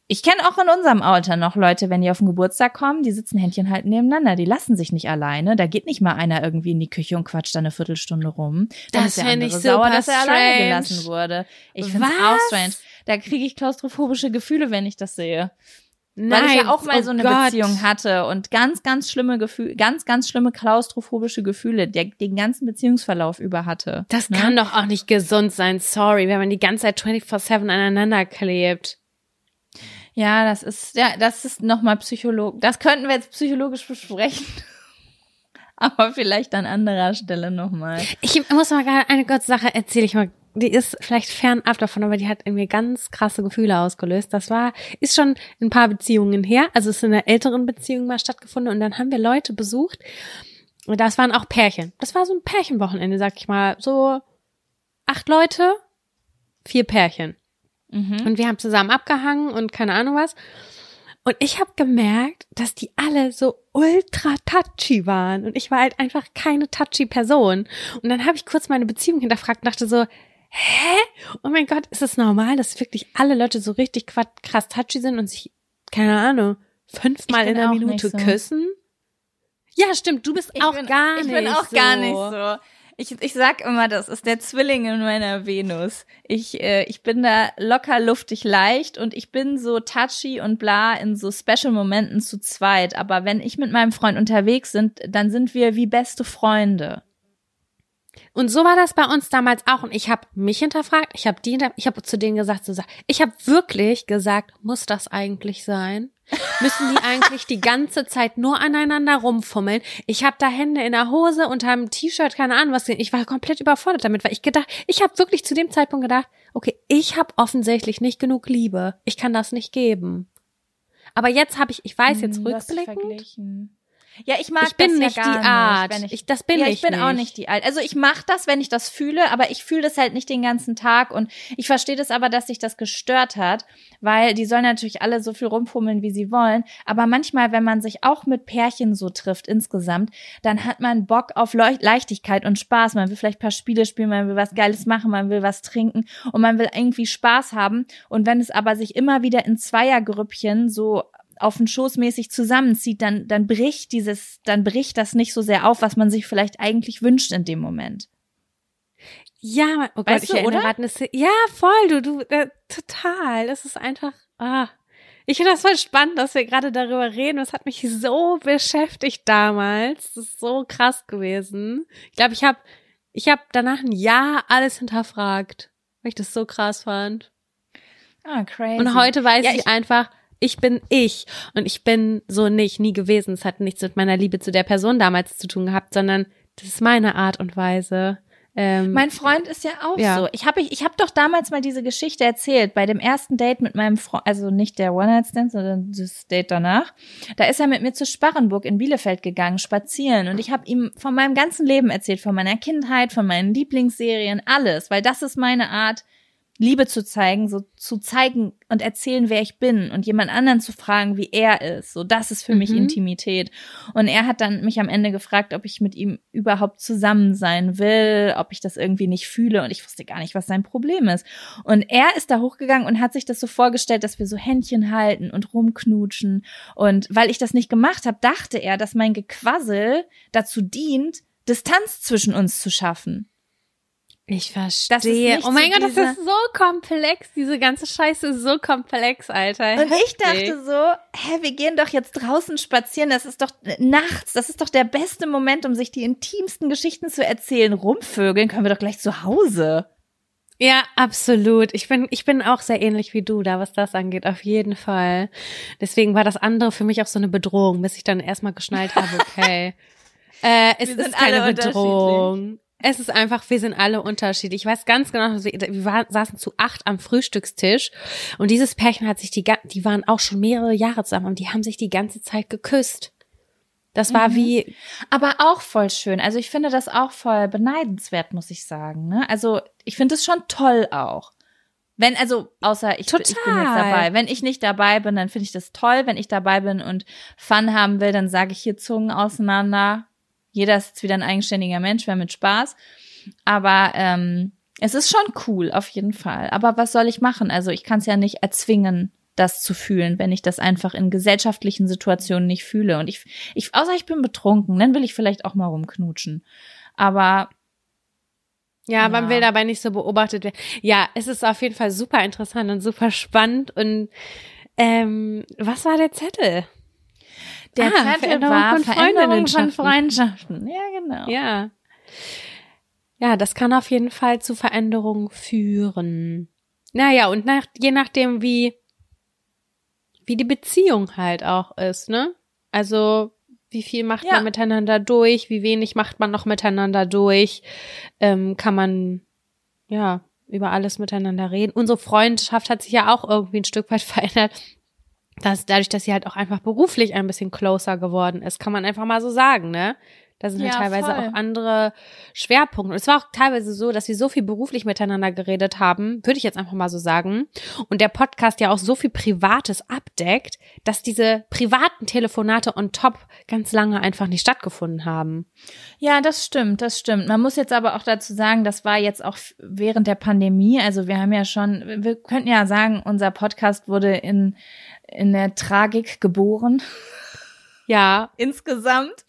Ich kenne auch in unserem Alter noch Leute, wenn die auf den Geburtstag kommen, die sitzen Händchen halten nebeneinander, die lassen sich nicht alleine. Da geht nicht mal einer irgendwie in die Küche und quatscht da eine Viertelstunde rum. Dann Das ist der andere ich sauer, dass er alleine strange. gelassen wurde. Ich finde es auch strange. Da kriege ich klaustrophobische Gefühle, wenn ich das sehe. Nein, Weil ich ja auch mal oh so eine Gott. Beziehung hatte und ganz, ganz schlimme Gefühle, ganz, ganz schlimme klaustrophobische Gefühle, der den ganzen Beziehungsverlauf über hatte. Das ne? kann doch auch nicht gesund sein, sorry, wenn man die ganze Zeit 24-7 aneinander klebt. Ja, das ist, ja, das ist nochmal Psycholog. Das könnten wir jetzt psychologisch besprechen. (laughs) Aber vielleicht an anderer Stelle nochmal. Ich muss mal gerade eine kurze Sache erzählen. Ich mal, die ist vielleicht fernab davon, aber die hat in mir ganz krasse Gefühle ausgelöst. Das war, ist schon ein paar Beziehungen her. Also es ist in einer älteren Beziehung mal stattgefunden und dann haben wir Leute besucht. Und das waren auch Pärchen. Das war so ein Pärchenwochenende, sag ich mal. So acht Leute, vier Pärchen. Mhm. Und wir haben zusammen abgehangen und keine Ahnung was. Und ich habe gemerkt, dass die alle so ultra touchy waren. Und ich war halt einfach keine touchy Person. Und dann habe ich kurz meine Beziehung hinterfragt und dachte so, hä? Oh mein Gott, ist es normal, dass wirklich alle Leute so richtig krass touchy sind und sich, keine Ahnung, fünfmal Ich in einer auch Minute so. küssen? Ja, stimmt, du bist Ich auch bin, gar ich nicht bin auch so. gar nicht so. Ich, ich sag immer, das ist der Zwilling in meiner Venus. Ich, äh, ich bin da locker, luftig, leicht und ich bin so touchy und bla in so Special-Momenten zu zweit. Aber wenn ich mit meinem Freund unterwegs sind, dann sind wir wie beste Freunde. Und so war das bei uns damals auch. Und ich habe mich hinterfragt, ich habe die, ich habe zu denen gesagt, so, ich habe wirklich gesagt, muss das eigentlich sein? Müssen die eigentlich die ganze Zeit nur aneinander rumfummeln? Ich habe da Hände in der Hose unter einem T-Shirt, keine Ahnung was. Ich war komplett überfordert damit, weil ich gedacht, ich habe wirklich zu dem Zeitpunkt gedacht, okay, ich habe offensichtlich nicht genug Liebe. Ich kann das nicht geben. Aber jetzt habe ich, ich weiß jetzt Hm, rückblickend. Ja, ich mag ich bin das nicht ja die gar Art. Nicht, wenn ich, Ich, das bin ja, ich ich bin nicht. auch nicht die Art. Also ich mache das, wenn ich das fühle, aber ich fühle das halt nicht den ganzen Tag und ich verstehe das aber, dass sich das gestört hat, weil die sollen natürlich alle so viel rumfummeln, wie sie wollen, aber manchmal, wenn man sich auch mit Pärchen so trifft insgesamt, dann hat man Bock auf Leuch Leichtigkeit und Spaß. Man will vielleicht ein paar Spiele spielen, man will was Geiles machen, man will was trinken und man will irgendwie Spaß haben und wenn es aber sich immer wieder in Zweiergrüppchen so auf den Schoß mäßig zusammenzieht, dann, dann bricht dieses, dann bricht das nicht so sehr auf, was man sich vielleicht eigentlich wünscht in dem Moment. Ja, oh Gott, Weißt ich du, erinnere oder? gerade eine. Ja, voll, du, du, äh, total. Das ist einfach, ah. Ich finde das voll spannend, dass wir gerade darüber reden. Das hat mich so beschäftigt damals. Das ist so krass gewesen. Ich glaube, ich habe ich hab danach ein Jahr alles hinterfragt, weil ich das so krass fand. Ah, crazy. Und heute weiß Ja, ich, ich- einfach, ich bin ich und ich bin so nicht, nie gewesen. Es hat nichts mit meiner Liebe zu der Person damals zu tun gehabt, sondern das ist meine Art und Weise. Ähm, Mein Freund ist ja auch Ja. so. Ich habe ich, ich hab doch damals mal diese Geschichte erzählt bei dem ersten Date mit meinem Freund, also nicht der One-Night-Stand, sondern das Date danach. Da ist er mit mir zu Sparrenburg in Bielefeld gegangen, spazieren. Und ich habe ihm von meinem ganzen Leben erzählt, von meiner Kindheit, von meinen Lieblingsserien, alles. Weil das ist meine Art, Liebe zu zeigen, so zu zeigen und erzählen, wer ich bin und jemand anderen zu fragen, wie er ist. So, das ist für mich Mhm. Intimität. Und er hat dann mich am Ende gefragt, ob ich mit ihm überhaupt zusammen sein will, ob ich das irgendwie nicht fühle. Und ich wusste gar nicht, was sein Problem ist. Und er ist da hochgegangen und hat sich das so vorgestellt, dass wir so Händchen halten und rumknutschen. Und weil ich das nicht gemacht habe, dachte er, dass mein Gequassel dazu dient, Distanz zwischen uns zu schaffen. Ich verstehe. oh mein so Gott, das ist so komplex. Diese ganze Scheiße ist so komplex, Alter. Und ich dachte so, hä, wir gehen doch jetzt draußen spazieren, das ist doch äh, nachts, das ist doch der beste Moment, um sich die intimsten Geschichten zu erzählen. Rumvögeln können wir doch gleich zu Hause. Ja, absolut. Ich bin, ich bin auch sehr ähnlich wie du da, was das angeht, auf jeden Fall. Deswegen war das andere für mich auch so eine Bedrohung, bis ich dann erstmal geschnallt habe, okay. (laughs) Äh, es ist keine Bedrohung. Es ist einfach, wir sind alle unterschiedlich. Ich weiß ganz genau, wir, waren, saßen zu acht am Frühstückstisch und dieses Pärchen hat sich die, die waren auch schon mehrere Jahre zusammen und die haben sich die ganze Zeit geküsst. Das war mhm. wie. Aber auch voll schön. Also ich finde das auch voll beneidenswert, muss ich sagen. Ne? Also ich finde es schon toll auch. Wenn, also, außer ich, ich, bin jetzt dabei. Wenn ich nicht dabei bin, dann finde ich das toll. Wenn ich dabei bin und Fun haben will, dann sage ich hier Zungen auseinander. Jeder ist jetzt wieder ein eigenständiger Mensch, wer mit Spaß. Aber ähm, es ist schon cool, auf jeden Fall. Aber was soll ich machen? Also ich kann es ja nicht erzwingen, das zu fühlen, wenn ich das einfach in gesellschaftlichen Situationen nicht fühle. Und ich, ich außer ich bin betrunken, dann will ich vielleicht auch mal rumknutschen. Aber ja, ja, man will dabei nicht so beobachtet werden. Ja, es ist auf jeden Fall super interessant und super spannend. Und ähm, was war der Zettel? Der ah, Zettel Veränderung war von Veränderung von Freundschaften. Ja, genau. Ja. Ja, das kann auf jeden Fall zu Veränderungen führen. Naja, und nach, je nachdem, wie, wie die Beziehung halt auch ist, ne? Also, wie viel macht ja. man miteinander durch? Wie wenig macht man noch miteinander durch? Ähm, kann man, ja, über alles miteinander reden. Unsere Freundschaft hat sich ja auch irgendwie ein Stück weit (laughs) verändert. Dass dadurch, dass sie halt auch einfach beruflich ein bisschen closer geworden ist, kann man einfach mal so sagen, ne? Da sind ja, halt teilweise voll. auch andere Schwerpunkte. Und es war auch teilweise so, dass wir so viel beruflich miteinander geredet haben, würde ich jetzt einfach mal so sagen. Und der Podcast ja auch so viel Privates abdeckt, dass diese privaten Telefonate on top ganz lange einfach nicht stattgefunden haben. Ja, das stimmt, das stimmt. Man muss jetzt aber auch dazu sagen, das war jetzt auch während der Pandemie. Also wir haben ja schon, wir könnten ja sagen, unser Podcast wurde in, in der Tragik geboren. Ja. Insgesamt.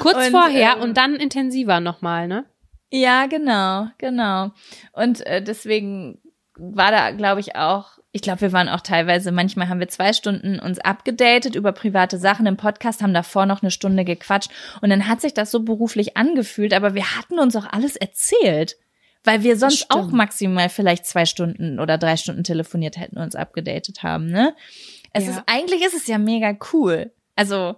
Kurz und, vorher ähm, und dann intensiver nochmal, ne? Ja, genau, genau. Und äh, deswegen war da, glaube ich, auch, ich glaube, wir waren auch teilweise, manchmal haben wir zwei Stunden uns abgedatet über private Sachen im Podcast, haben davor noch eine Stunde gequatscht und dann hat sich das so beruflich angefühlt, aber wir hatten uns auch alles erzählt. Weil wir sonst auch maximal vielleicht zwei Stunden oder drei Stunden telefoniert hätten und uns abgedatet haben, ne? Es ja. ist, eigentlich ist es ja mega cool. Also,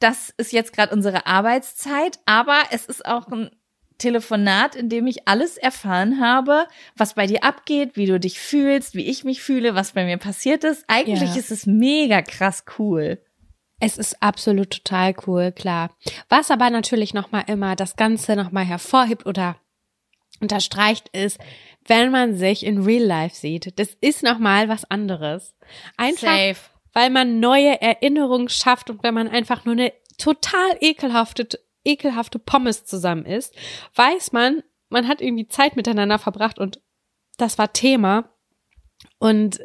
das ist jetzt gerade unsere Arbeitszeit, aber es ist auch ein Telefonat, in dem ich alles erfahren habe, was bei dir abgeht, wie du dich fühlst, wie ich mich fühle, was bei mir passiert ist. Eigentlich ja. ist es mega krass cool. Es ist absolut total cool, klar. Was aber natürlich nochmal immer das Ganze nochmal hervorhebt oder unterstreicht ist, wenn man sich in Real Life sieht. Das ist nochmal was anderes. Einfach, Safe weil man neue Erinnerungen schafft und wenn man einfach nur eine total ekelhafte, ekelhafte Pommes zusammen isst, weiß man, man hat irgendwie Zeit miteinander verbracht und das war Thema. Und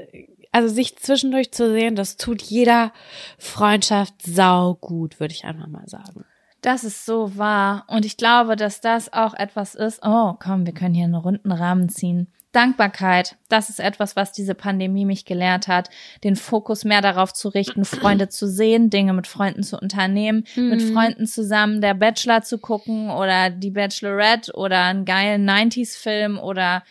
also sich zwischendurch zu sehen, das tut jeder Freundschaft sau gut, würde ich einfach mal sagen. Das ist so wahr. Und ich glaube, dass das auch etwas ist. Oh, komm, wir können hier einen runden Rahmen ziehen. Dankbarkeit, das ist etwas, was diese Pandemie mich gelehrt hat, den Fokus mehr darauf zu richten, Freunde zu sehen, Dinge mit Freunden zu unternehmen, mhm. mit Freunden zusammen der Bachelor zu gucken oder die Bachelorette oder einen geilen 90s-Film oder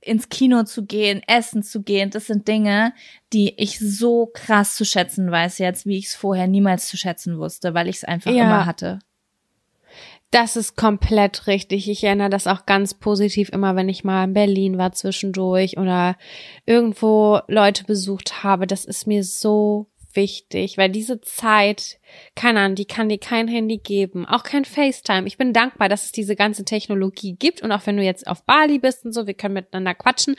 ins Kino zu gehen, essen zu gehen, das sind Dinge, die ich so krass zu schätzen weiß jetzt, wie ich es vorher niemals zu schätzen wusste, weil ich es einfach ja. immer hatte. Das ist komplett richtig. Ich erinnere das auch ganz positiv immer, wenn ich mal in Berlin war zwischendurch oder irgendwo Leute besucht habe. Das ist mir so wichtig, weil diese Zeit, keine Ahnung, die kann dir kein Handy geben, auch kein FaceTime. Ich bin dankbar, dass es diese ganze Technologie gibt und auch wenn du jetzt auf Bali bist und so, wir können miteinander quatschen,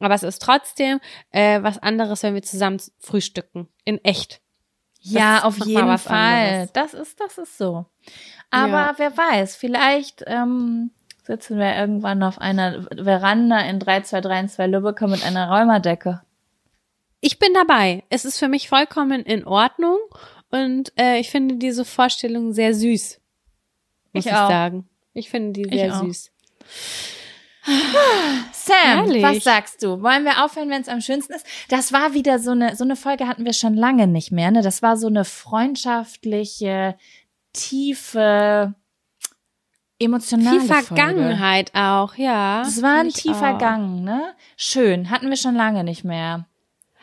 aber es ist trotzdem äh, was anderes, wenn wir zusammen frühstücken, in echt. Das ja, auf jeden Fall. Anderes. Das ist, das ist so. Aber ja. wer weiß, vielleicht ähm, sitzen wir irgendwann auf einer Veranda in 3232 Lübbecke mit einer Räumerdecke. Ich bin dabei. Es ist für mich vollkommen in Ordnung und äh, ich finde diese Vorstellung sehr süß. Muss ich, ich sagen. Ich finde die sehr süß. (sighs) Sam, Herrlich. was sagst du? Wollen wir aufhören, wenn es am schönsten ist? Das war wieder so eine, so eine Folge hatten wir schon lange nicht mehr, ne? Das war so eine freundschaftliche, tiefe, emotionale Viel Vergangenheit Folge. auch, ja. Das war ein tiefer Gang, ne? Schön, hatten wir schon lange nicht mehr.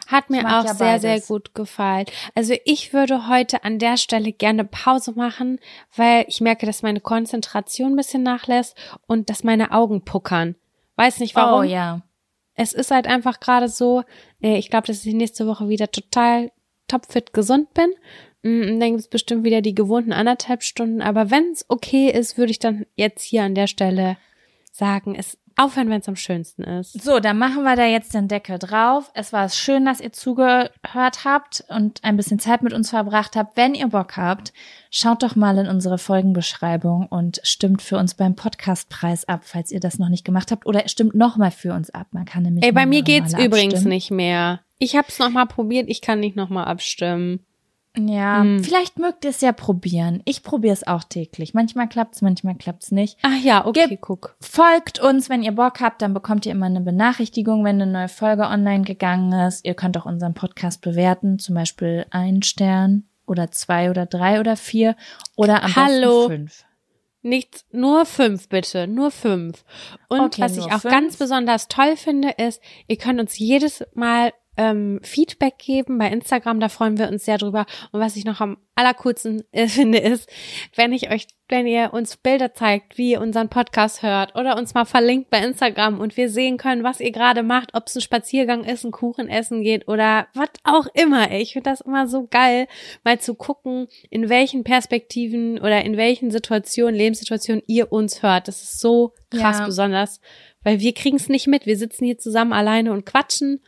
Hat mir auch ja sehr, sehr beides. gut gefallen. Also ich würde heute an der Stelle gerne Pause machen, weil ich merke, dass meine Konzentration ein bisschen nachlässt und dass meine Augen puckern. Weiß nicht warum. Oh ja. Es ist halt einfach gerade so, äh, ich glaube, dass ich nächste Woche wieder total topfit gesund bin. Mm, Und dann gibt es bestimmt wieder die gewohnten anderthalb Stunden. Aber wenn es okay ist, würde ich dann jetzt hier an der Stelle sagen, es aufhören, wenn es am schönsten ist. So, dann machen wir da jetzt den Deckel drauf. Es war schön, dass ihr zugehört habt und ein bisschen Zeit mit uns verbracht habt. Wenn ihr Bock habt, schaut doch mal in unsere Folgenbeschreibung und stimmt für uns beim Podcastpreis ab, falls ihr das noch nicht gemacht habt. Oder stimmt nochmal für uns ab. Man kann nämlich Ey, bei mir geht's übrigens abstimmen. nicht mehr. Ich habe es nochmal probiert, ich kann nicht nochmal abstimmen. Ja, Hm. vielleicht mögt ihr es ja probieren. Ich probiere es auch täglich. Manchmal klappt's, manchmal klappt's nicht. Ach ja, okay, Gib- guck. Folgt uns, wenn ihr Bock habt, dann bekommt ihr immer eine Benachrichtigung, wenn eine neue Folge online gegangen ist. Ihr könnt auch unseren Podcast bewerten, zum Beispiel einen Stern oder zwei oder drei oder vier oder am Hallo. besten fünf. Nichts, nur fünf bitte, nur fünf. Und Okay, was ich nur auch fünf. ganz besonders toll finde, ist, ihr könnt uns jedes Mal ähm, Feedback geben bei Instagram, da freuen wir uns sehr drüber. Und was ich noch am allercoolsten äh, (laughs) finde, ist, wenn ich euch, wenn ihr uns Bilder zeigt, wie ihr unseren Podcast hört oder uns mal verlinkt bei Instagram und wir sehen können, was ihr gerade macht, ob es ein Spaziergang ist, ein Kuchen essen geht oder was auch immer. ey. Ich finde das immer so geil, mal zu gucken, in welchen Perspektiven oder in welchen Situationen, Lebenssituationen ihr uns hört. Das ist so krass Ja. besonders, weil wir kriegen es nicht mit. Wir sitzen hier zusammen alleine und quatschen.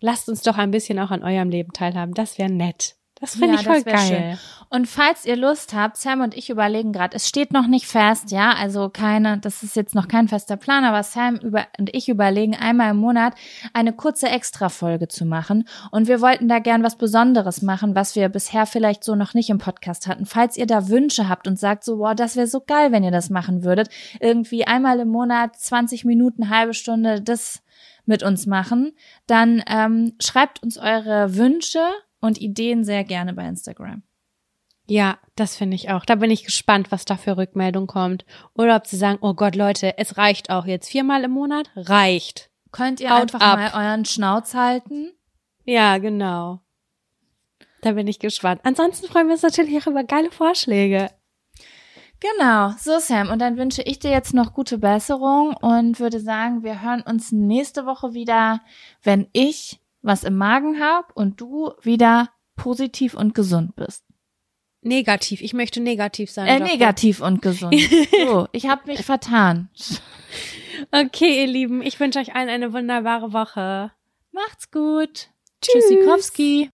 Lasst uns doch ein bisschen auch an eurem Leben teilhaben. Das wäre nett. Das finde Ja, ich voll geil. Und falls ihr Lust habt, Sam und ich überlegen gerade, es steht noch nicht fest, ja, also keine, das ist jetzt noch kein fester Plan, aber Sam über, und ich überlegen, einmal im Monat eine kurze Extra-Folge zu machen. Und wir wollten da gern was Besonderes machen, was wir bisher vielleicht so noch nicht im Podcast hatten. Falls ihr da Wünsche habt und sagt so, wow, das wäre so geil, wenn ihr das machen würdet, irgendwie einmal im Monat 20 Minuten, halbe Stunde, das mit uns machen, dann ähm, schreibt uns eure Wünsche und Ideen sehr gerne bei Instagram. Ja, das finde ich auch. Da bin ich gespannt, was da für Rückmeldung kommt. Oder ob sie sagen, oh Gott, Leute, es reicht auch jetzt viermal im Monat. Reicht. Könnt ihr Haut einfach ab. mal euren Schnauz halten? Ja, genau. Da bin ich gespannt. Ansonsten freuen wir uns natürlich auch über geile Vorschläge. Genau, so Sam. Und dann wünsche ich dir jetzt noch gute Besserung und würde sagen, wir hören uns nächste Woche wieder, wenn ich was im Magen habe und du wieder positiv und gesund bist. Negativ. Ich möchte negativ sein. Äh, negativ und gesund. (laughs) So, ich habe mich vertan. Okay, ihr Lieben, ich wünsche euch allen eine wunderbare Woche. Macht's gut. Tschüss. Tschüssikowski.